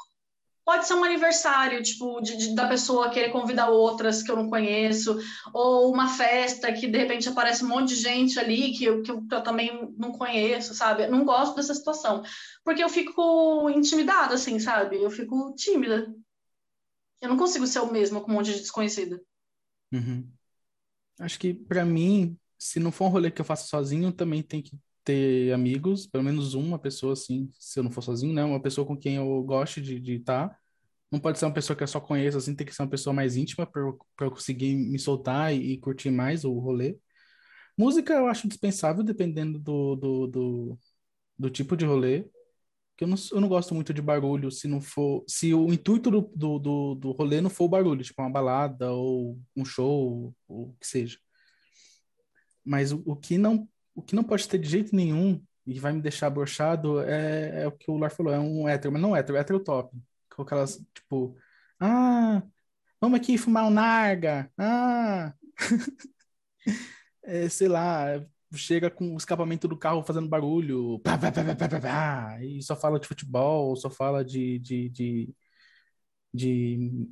Pode ser um aniversário, tipo, de, de, da pessoa querer convidar outras que eu não conheço, ou uma festa que de repente aparece um monte de gente ali que eu, que eu, que eu também não conheço, sabe? Eu não gosto dessa situação, porque eu fico intimidada, assim, sabe? Eu fico tímida. Eu não consigo ser o mesmo com um monte de desconhecida. Uhum. Acho que, para mim, se não for um rolê que eu faço sozinho, também tem que ter amigos, pelo menos uma pessoa assim, se eu não for sozinho, né? Uma pessoa com quem eu goste de estar. Tá. Não pode ser uma pessoa que eu só conheço, assim, tem que ser uma pessoa mais íntima para eu, eu conseguir me soltar e, e, curtir mais o rolê. Música eu acho dispensável, dependendo do, do, do, do tipo de rolê. Que eu não, eu não gosto muito de barulho se não for. Se o intuito do, do, do, do rolê não for o barulho, tipo uma balada ou um show, ou o que seja. Mas o, o que não o que não pode ter de jeito nenhum e vai me deixar brochado é, é o que o Lar falou, é um hétero, mas não hétero, é hétero top. Com aquelas, tipo, ah, vamos aqui fumar um narga, ah, é, sei lá, chega com o escapamento do carro fazendo barulho, pá, pá, pá, e só fala de futebol, só fala de, de, de, de,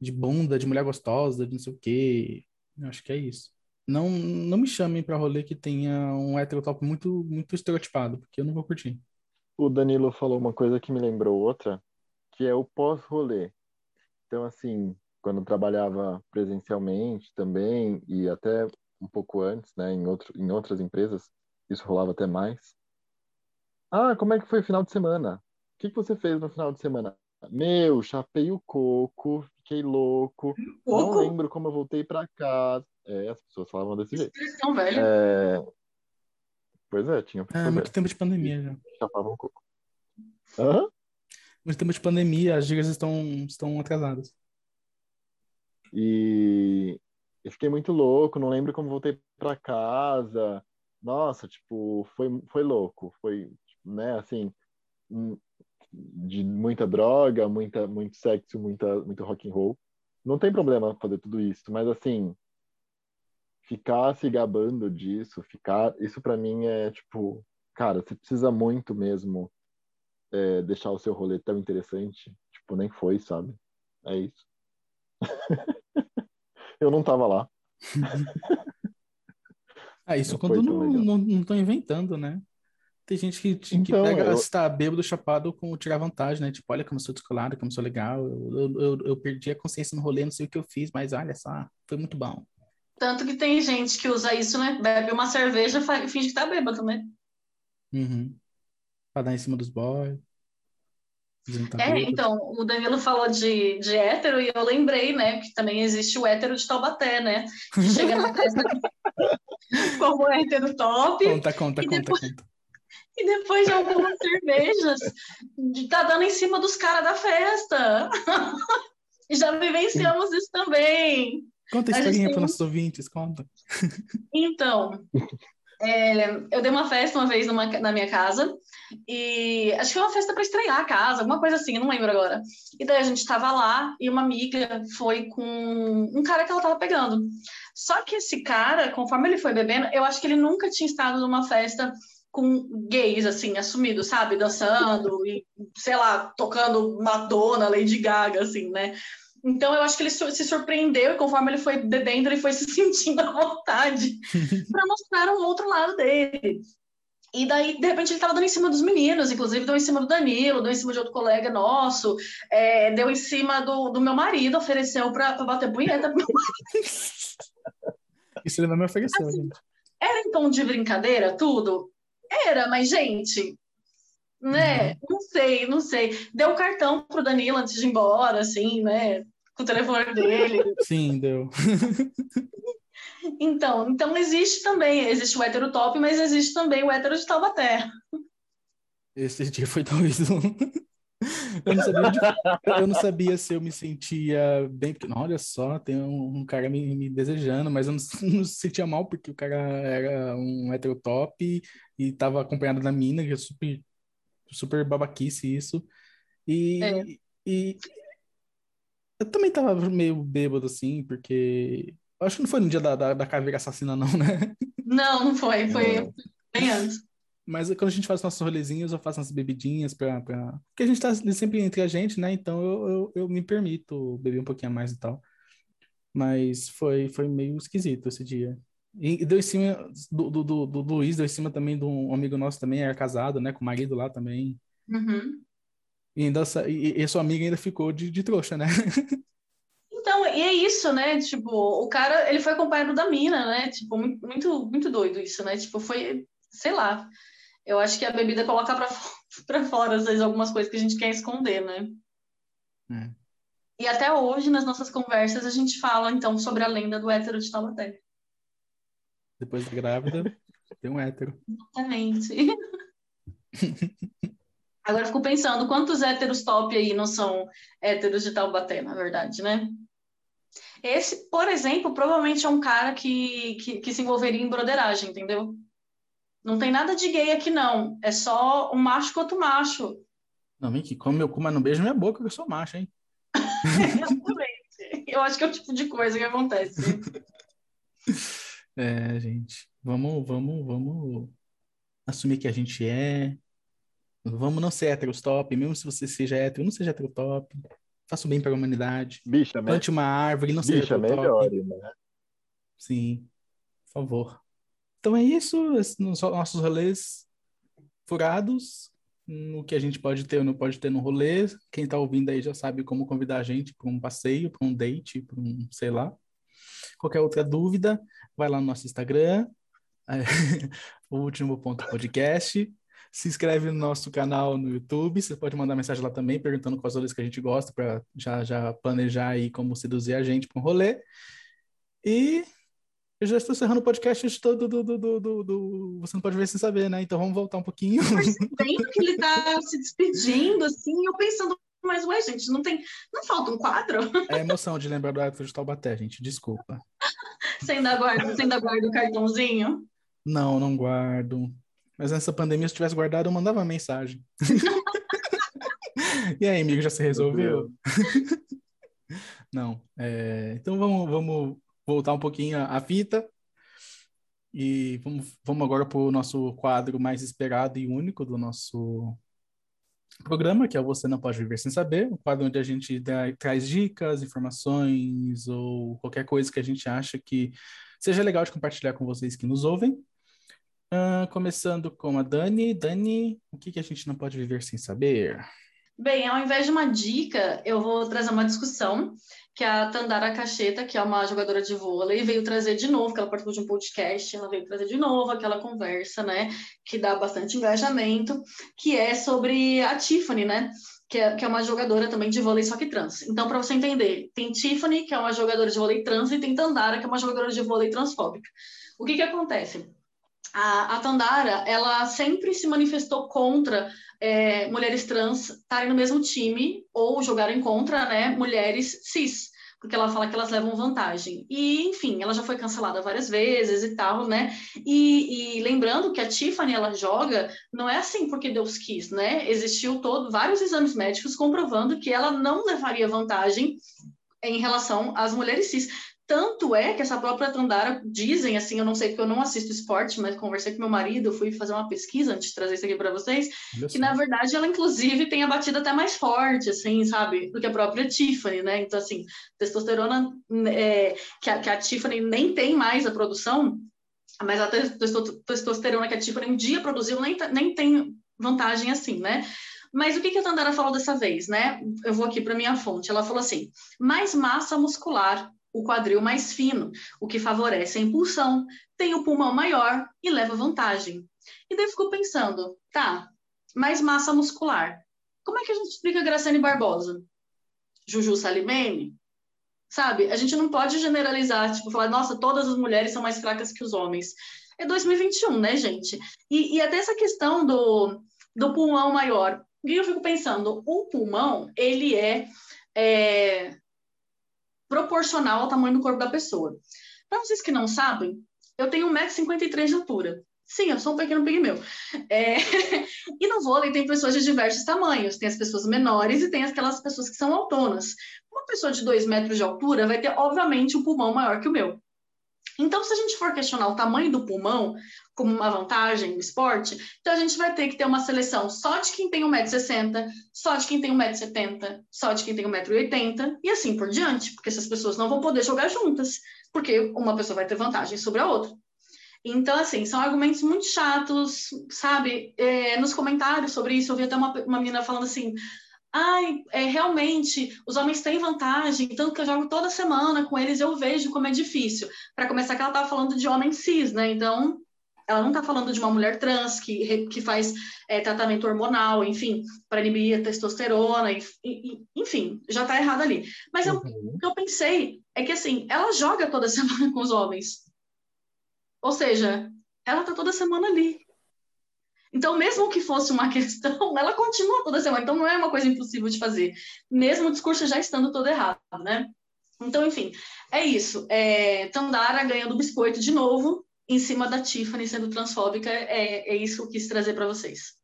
de bunda, de mulher gostosa, de não sei o quê. Eu acho que é isso. Não, não me chamem para rolê que tenha um heterotop muito, muito estereotipado, porque eu não vou curtir. O Danilo falou uma coisa que me lembrou outra, que é o pós-rolê. Então, assim, quando trabalhava presencialmente também, e até um pouco antes, né, em, outro, em outras empresas, isso rolava até mais. Ah, como é que foi o final de semana? O que, que você fez no final de semana? Meu, chapei o coco, fiquei louco, não lembro como eu voltei para casa. É, as pessoas falavam desse jeito. Expressão velha. É... Pois é, tinha. É, muito tempo de pandemia já. Chapavam o coco. Hã? Muito tempo de pandemia, as gírias estão, estão atrasadas. E eu fiquei muito louco, não lembro como voltei para casa. Nossa, tipo, foi, foi louco. Foi, né, assim, hum, de muita droga, muita, muito sexo, muita, muito rock and roll. Não tem problema fazer tudo isso, mas assim, ficar se gabando disso, ficar, isso para mim é tipo, cara, você precisa muito mesmo é, deixar o seu rolê tão interessante, tipo, nem foi, sabe? É isso. eu não tava lá. ah, isso não quando não, não, não tô inventando, né? Tem gente que, que então, pega, eu... está bêbado, chapado, com tirar vantagem, né? Tipo, olha como eu sou descolado, como eu sou legal. Eu, eu, eu, perdi a consciência no rolê, não sei o que eu fiz, mas olha só, foi muito bom. Tanto que tem gente que usa isso, né? Bebe uma cerveja e finge que tá bêbado, né? Uhum. Pra dar em cima dos boys. É, então, o Danilo falou de, de hétero e eu lembrei, né, que também existe o hétero de Taubaté, né? Que chega na festa como hétero top. Conta, conta, conta, depois, conta. E depois de algumas cervejas, tá dando em cima dos caras da festa. Já vivenciamos isso também. Conta a historinha para nossos ouvintes, conta. Então, é, eu dei uma festa uma vez numa, na minha casa, e acho que foi uma festa para estrear a casa, alguma coisa assim, não lembro agora. E daí a gente estava lá e uma amiga foi com um cara que ela estava pegando. Só que esse cara, conforme ele foi bebendo, eu acho que ele nunca tinha estado numa festa com gays, assim, assumidos, sabe? Dançando e, sei lá, tocando Madonna, Lady Gaga, assim, né? Então, eu acho que ele se surpreendeu e conforme ele foi bebendo, ele foi se sentindo à vontade para mostrar um outro lado dele. E daí, de repente, ele estava dando em cima dos meninos, inclusive deu em cima do Danilo, deu em cima de outro colega nosso, é, deu em cima do, do meu marido, ofereceu para bater punheta pro meu marido. Isso ele não me ofereceu, assim, gente. Era em tom de brincadeira, tudo? Era, mas, gente, né? Uhum. Não sei, não sei. Deu um cartão pro Danilo antes de ir embora, assim, né? Com o telefone dele. Sim, deu. então, então existe também, existe o hétero top, mas existe também o hétero de Taubaté. Esse dia foi doido. Eu não, sabia onde... eu não sabia se eu me sentia bem, porque, olha só, tem um, um cara me, me, desejando, mas eu não, não sentia mal porque o cara era um hétero top e, e tava acompanhado da mina, que é super, super babaquice isso. E, é. e, eu também tava meio bêbado, assim, porque. Acho que não foi no dia da, da, da caveira assassina, não, né? Não, não foi. Foi bem antes. Mas quando a gente faz nossos rolezinhos, eu faço umas bebidinhas pra, pra... Porque a gente tá sempre entre a gente, né? Então eu, eu, eu me permito beber um pouquinho a mais e tal. Mas foi, foi meio esquisito esse dia. E, deu em cima do, do, do, do Luiz, deu em cima também de um amigo nosso também, era casado, né? Com o marido lá também. Uhum. E, ainda, e, e sua amiga ainda ficou de, de trouxa, né? Então, e é isso, né? Tipo, o cara, ele foi acompanhado da mina, né? Tipo, muito, muito doido isso, né? Tipo, foi, sei lá. Eu acho que a bebida coloca pra, pra fora, às vezes, algumas coisas que a gente quer esconder, né? É. E até hoje, nas nossas conversas, a gente fala, então, sobre a lenda do hétero de Taubaté. Depois da grávida, tem um hétero. Exatamente. Agora eu fico pensando, quantos héteros top aí não são héteros de Taubaté, na verdade, né? Esse, por exemplo, provavelmente é um cara que, que, que se envolveria em broderagem, entendeu? Não tem nada de gay aqui, não. É só um macho com outro macho. Não, vem que come meu cu, mas não beijo minha boca, que eu sou macho, hein? Exatamente. Eu acho que é o tipo de coisa que acontece. É, gente, vamos, vamos, vamos assumir que a gente é. Vamos não ser heterostop, mesmo se você seja hétero, não seja heterotop. Faça o bem para a humanidade. Bicha, Plante uma árvore, não seja Bicha, heterotop. melhore, né? Sim, por favor. Então é isso, nossos rolês furados, no que a gente pode ter ou não pode ter no rolê. Quem está ouvindo aí já sabe como convidar a gente para um passeio, para um date, para um, sei lá. Qualquer outra dúvida, vai lá no nosso Instagram, o último ponto podcast. Se inscreve no nosso canal no YouTube. Você pode mandar mensagem lá também, perguntando quais rolês que a gente gosta, para já, já planejar aí como seduzir a gente para um rolê. E eu já estou encerrando o podcast todo do, do, do, do, Você não pode ver sem saber, né? Então vamos voltar um pouquinho. Percebendo que ele está se despedindo, assim, eu pensando, mas ué, gente, não tem. Não falta um quadro? É a emoção de lembrar do Arthur de Taubaté, gente. Desculpa. Você ainda guarda, você ainda guarda o cartãozinho? Não, não guardo. Mas nessa pandemia, se tivesse guardado, eu mandava mensagem. e aí, amigo, já se resolveu? não. É... Então vamos, vamos voltar um pouquinho a fita. E vamos, vamos agora para o nosso quadro mais esperado e único do nosso programa, que é o Você Não Pode Viver Sem Saber, o quadro onde a gente dá, traz dicas, informações ou qualquer coisa que a gente acha que seja legal de compartilhar com vocês que nos ouvem. Uh, começando com a Dani. Dani, o que, que a gente não pode viver sem saber? Bem, ao invés de uma dica, eu vou trazer uma discussão que a Tandara Cacheta, que é uma jogadora de vôlei, veio trazer de novo, que ela participou de um podcast, ela veio trazer de novo aquela conversa, né, que dá bastante engajamento, que é sobre a Tiffany, né, que é, que é uma jogadora também de vôlei, só que trans. Então, para você entender, tem Tiffany, que é uma jogadora de vôlei trans, e tem Tandara, que é uma jogadora de vôlei transfóbica. O que que acontece? A, a Tandara, ela sempre se manifestou contra é, mulheres trans estarem no mesmo time ou jogarem contra né, mulheres cis, porque ela fala que elas levam vantagem. E, enfim, ela já foi cancelada várias vezes e tal, né? E, e lembrando que a Tiffany, ela joga, não é assim porque Deus quis, né? Existiu todo, vários exames médicos comprovando que ela não levaria vantagem em relação às mulheres cis. Tanto é que essa própria Tandara dizem, assim, eu não sei porque eu não assisto esporte, mas conversei com meu marido, fui fazer uma pesquisa antes de trazer isso aqui para vocês, que na verdade ela inclusive tem a batida até mais forte, assim, sabe, do que a própria Tiffany, né? Então, assim, testosterona, é, que, a, que a Tiffany nem tem mais a produção, mas a testosterona que a Tiffany um dia produziu nem, nem tem vantagem assim, né? Mas o que, que a Tandara falou dessa vez, né? Eu vou aqui para minha fonte. Ela falou assim: mais massa muscular o quadril mais fino, o que favorece a impulsão, tem o pulmão maior e leva vantagem. E daí ficou pensando, tá, mais massa muscular. Como é que a gente explica Graciane Barbosa? Juju Salimene? Sabe? A gente não pode generalizar, tipo, falar, nossa, todas as mulheres são mais fracas que os homens. É 2021, né, gente? E, e até essa questão do, do pulmão maior. Que eu fico pensando? O pulmão, ele é, é proporcional ao tamanho do corpo da pessoa. Para vocês que não sabem, eu tenho 1,53m de altura. Sim, eu sou um pequeno pigmeu. É... e no vôlei tem pessoas de diversos tamanhos. Tem as pessoas menores e tem aquelas pessoas que são autonas. Uma pessoa de 2 metros de altura vai ter, obviamente, um pulmão maior que o meu. Então, se a gente for questionar o tamanho do pulmão como uma vantagem no esporte, então a gente vai ter que ter uma seleção só de quem tem 1,60m, só de quem tem 1,70m, só de quem tem 1,80m e assim por diante, porque essas pessoas não vão poder jogar juntas, porque uma pessoa vai ter vantagem sobre a outra. Então, assim, são argumentos muito chatos, sabe? É, nos comentários sobre isso, eu vi até uma, uma menina falando assim: ai, é, realmente, os homens têm vantagem, tanto que eu jogo toda semana com eles, eu vejo como é difícil. Para começar, que ela estava falando de homem cis, né? Então, ela não está falando de uma mulher trans que, que faz é, tratamento hormonal, enfim, para inibir a testosterona, e, e, enfim, já está errado ali. Mas eu, uhum. o que eu pensei é que, assim, ela joga toda semana com os homens. Ou seja, ela está toda semana ali. Então, mesmo que fosse uma questão, ela continua toda semana. Então, não é uma coisa impossível de fazer, mesmo o discurso já estando todo errado, né? Então, enfim, é isso. É, Tandara ganhando biscoito de novo, em cima da Tiffany sendo transfóbica, é, é isso que eu quis trazer para vocês.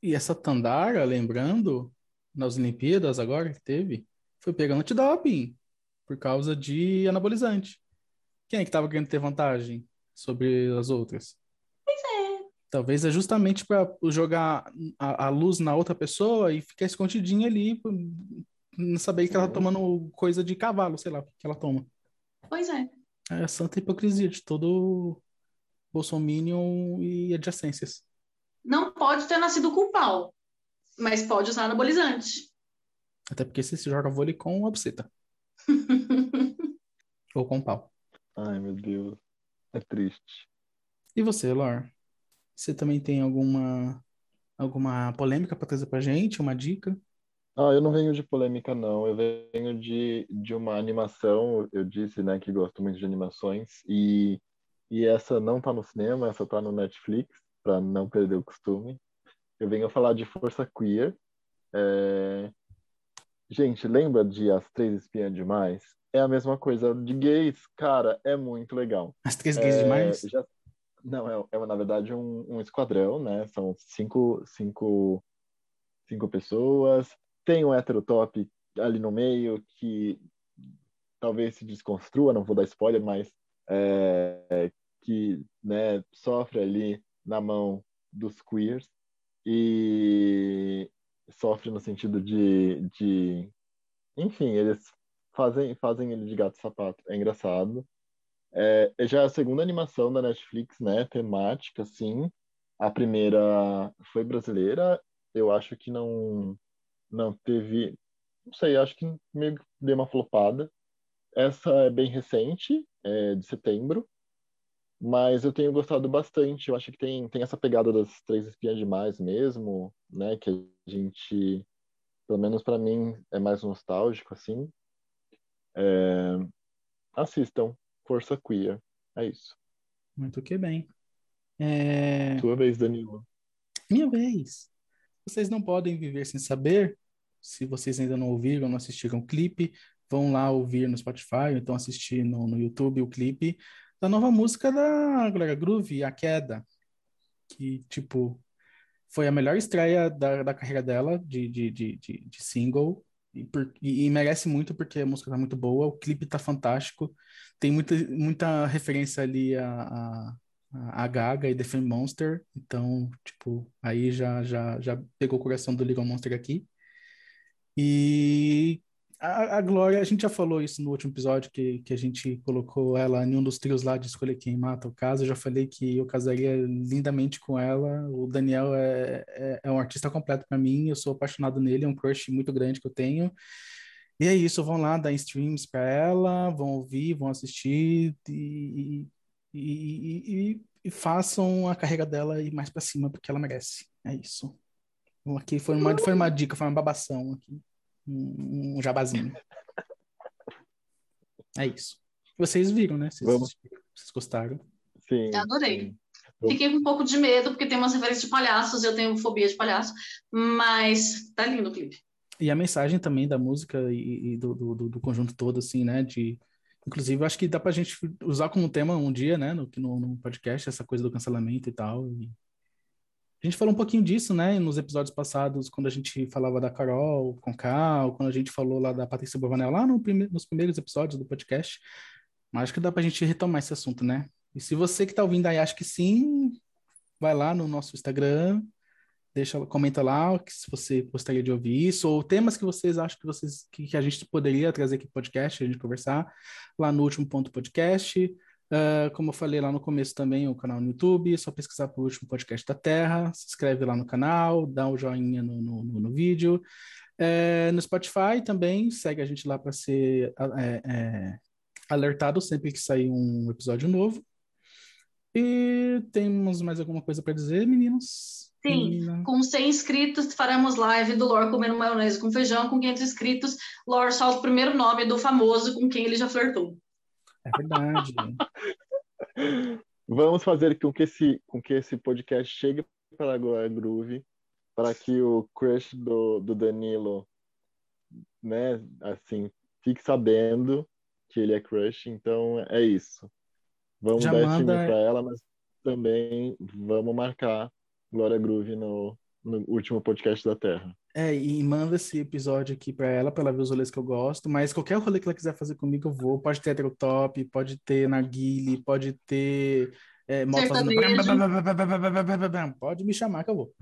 E essa Tandara, lembrando, nas Olimpíadas agora que teve, foi pegando antidoping por causa de anabolizante. Quem é que estava querendo ter vantagem? sobre as outras. Talvez é justamente para jogar a, a, luz na outra pessoa e ficar escondidinha ali, não saber que ela tá tomando coisa de cavalo, sei lá, que ela toma. Pois é. É a santa hipocrisia de todo Bolsominion e adjacências. Não pode ter nascido com pau, mas pode usar anabolizante. Até porque você se joga vôlei com obseta. Ou com pau. Ai, meu Deus. É triste. E você, Lor? Você também tem alguma alguma polêmica para trazer pra gente? Uma dica? Ah, eu não venho de polêmica, não. Eu venho de, de uma animação. Eu disse, né, que gosto muito de animações. E, e essa não tá no cinema, essa tá no Netflix, para não perder o costume. Eu venho falar de Força Queer. É... Gente, lembra de As Três Espiãs Demais? É a mesma coisa de gays, cara, é muito legal. As Três Gays é... Demais? Já... Não, é, é na verdade um, um esquadrão, né? São cinco, cinco, cinco pessoas. Tem um heterotop ali no meio que talvez se desconstrua, não vou dar spoiler, mas é, que né, sofre ali na mão dos queers e sofre no sentido de, de enfim, eles fazem, fazem ele de gato sapato. É engraçado. É, já é a segunda animação da Netflix, né? Temática, assim. A primeira foi brasileira. Eu acho que não não teve, não sei, acho que meio que deu uma flopada. Essa é bem recente, é de setembro, mas eu tenho gostado bastante. Eu acho que tem, tem essa pegada das três espiãs demais mesmo, né? Que a gente, pelo menos para mim, é mais nostálgico assim. É... Assistam Força Queer, é isso. Muito que bem. É... Sua vez, Danilo. Minha vez. Vocês não podem viver sem saber. Se vocês ainda não ouviram, não assistiram o clipe, vão lá ouvir no Spotify, ou então assistir no, no YouTube o clipe da nova música da Gloria Groove, A Queda, que, tipo, foi a melhor estreia da, da carreira dela de, de, de, de, de single. E, por, e, e, merece muito porque a música tá muito boa, o clipe tá fantástico, tem muita, muita referência ali a, a, a Gaga e The Fame Monster, então, tipo, aí já, já, já pegou o coração do Little Monster aqui. E a, a Glória, a gente já falou isso no último episódio, que, que a gente colocou ela em um dos trios lá de escolher quem mata o caso. Eu já falei que eu casaria lindamente com ela. O Daniel é, é, é um artista completo para mim, eu sou apaixonado nele, é um crush muito grande que eu tenho. E é isso, vão lá dar streams para ela, vão ouvir, vão assistir e, e, e, e, façam a carreira dela ir mais para cima, porque ela merece. É isso. Aqui foi uma, foi uma dica, foi uma babação aqui um, um jabazinho. É isso. Vocês viram, né? Vocês, Vamos. vocês gostaram? Sim. Eu adorei. Sim. Fiquei com um pouco de medo, porque tem umas referências de palhaços, eu tenho fobia de palhaço, mas tá lindo o clipe. E a mensagem também da música e, e do, do, do, conjunto todo, assim, né? De, inclusive, acho que dá pra gente usar como tema um dia, né? No, no, no podcast, essa coisa do cancelamento e tal. E a gente falou um pouquinho disso, né, nos episódios passados, quando a gente falava da Carol com Cal, quando a gente falou lá da Patrícia Bovanel, lá no prime nos primeiros episódios do podcast. Mas acho que dá pra gente retomar esse assunto, né? E se você que tá ouvindo aí acha que sim, vai lá no nosso Instagram, deixa, comenta lá se você gostaria de ouvir isso, ou temas que vocês acham que, vocês, que, que a gente poderia trazer aqui no podcast, a gente conversar, lá no último ponto podcast. Uh, como eu falei lá no começo também, o canal no YouTube, é só pesquisar por último podcast da Terra, se inscreve lá no canal, dá um joinha no, no, no, no vídeo. É, no Spotify também, segue a gente lá para ser é, é, alertado sempre que sair um episódio novo. E temos mais alguma coisa para dizer, meninos? Sim, Menina. com 100 inscritos faremos live do Lore comendo maionese com feijão. Com 500 inscritos, Lore solta o primeiro nome do famoso com quem ele já flertou. É verdade. Vamos fazer com que esse, com que esse podcast chegue para a Groove, para que o crush do, do Danilo, né, assim, fique sabendo que ele é crush. Então, é isso. Vamos Já dar manda... esse para ela, mas também vamos marcar Glória Groove no, no último podcast da Terra. É, e manda esse episódio aqui pra ela, pra ela ver os rolês que eu gosto. Mas qualquer rolê que ela quiser fazer comigo, eu vou. Pode ter heterotop, pode ter narguile, pode ter é, moto fazendo... Pode me chamar que eu vou.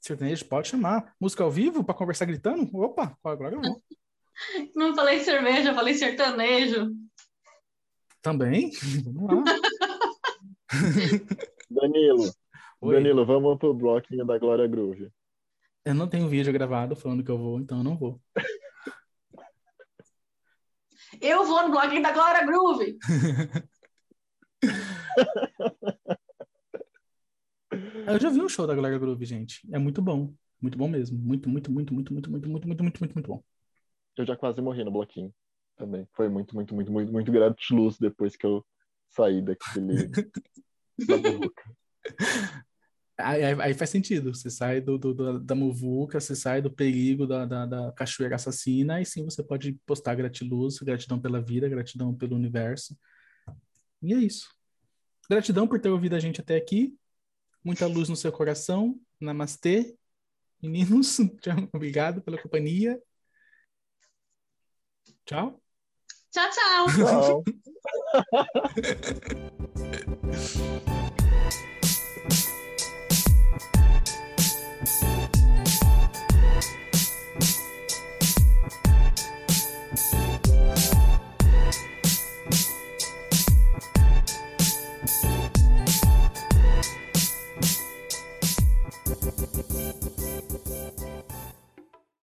Sertanejo, pode chamar. Música ao vivo pra conversar gritando? Opa, agora eu vou. Não falei cerveja, falei sertanejo. Também? Vamos lá. Danilo, Oi. Danilo, vamos pro bloquinho da Glória Groove. Eu não tenho vídeo gravado falando que eu vou, então eu não vou. Eu vou no bloquinho da Glória Groove. Eu já vi um show da Glória Groove, gente. É muito bom. Muito bom mesmo. Muito, muito, muito, muito, muito, muito, muito, muito, muito, muito, muito bom. Eu já quase morri no bloquinho também. Foi muito, muito, muito, muito, muito gratiluz depois que eu saí daquele. da boca. Aí, aí- aí faz sentido. Você sai do, do- do- da muvuca, você sai do perigo da, da, da cachoeira assassina, e sim você pode postar gratiluz, gratidão pela vida, gratidão pelo universo. E é isso. Gratidão por ter ouvido a gente até aqui. Muita luz no seu coração. Namastê. Meninos, tchau. obrigado pela companhia. Tchau. Tchau, tchau. Tchau.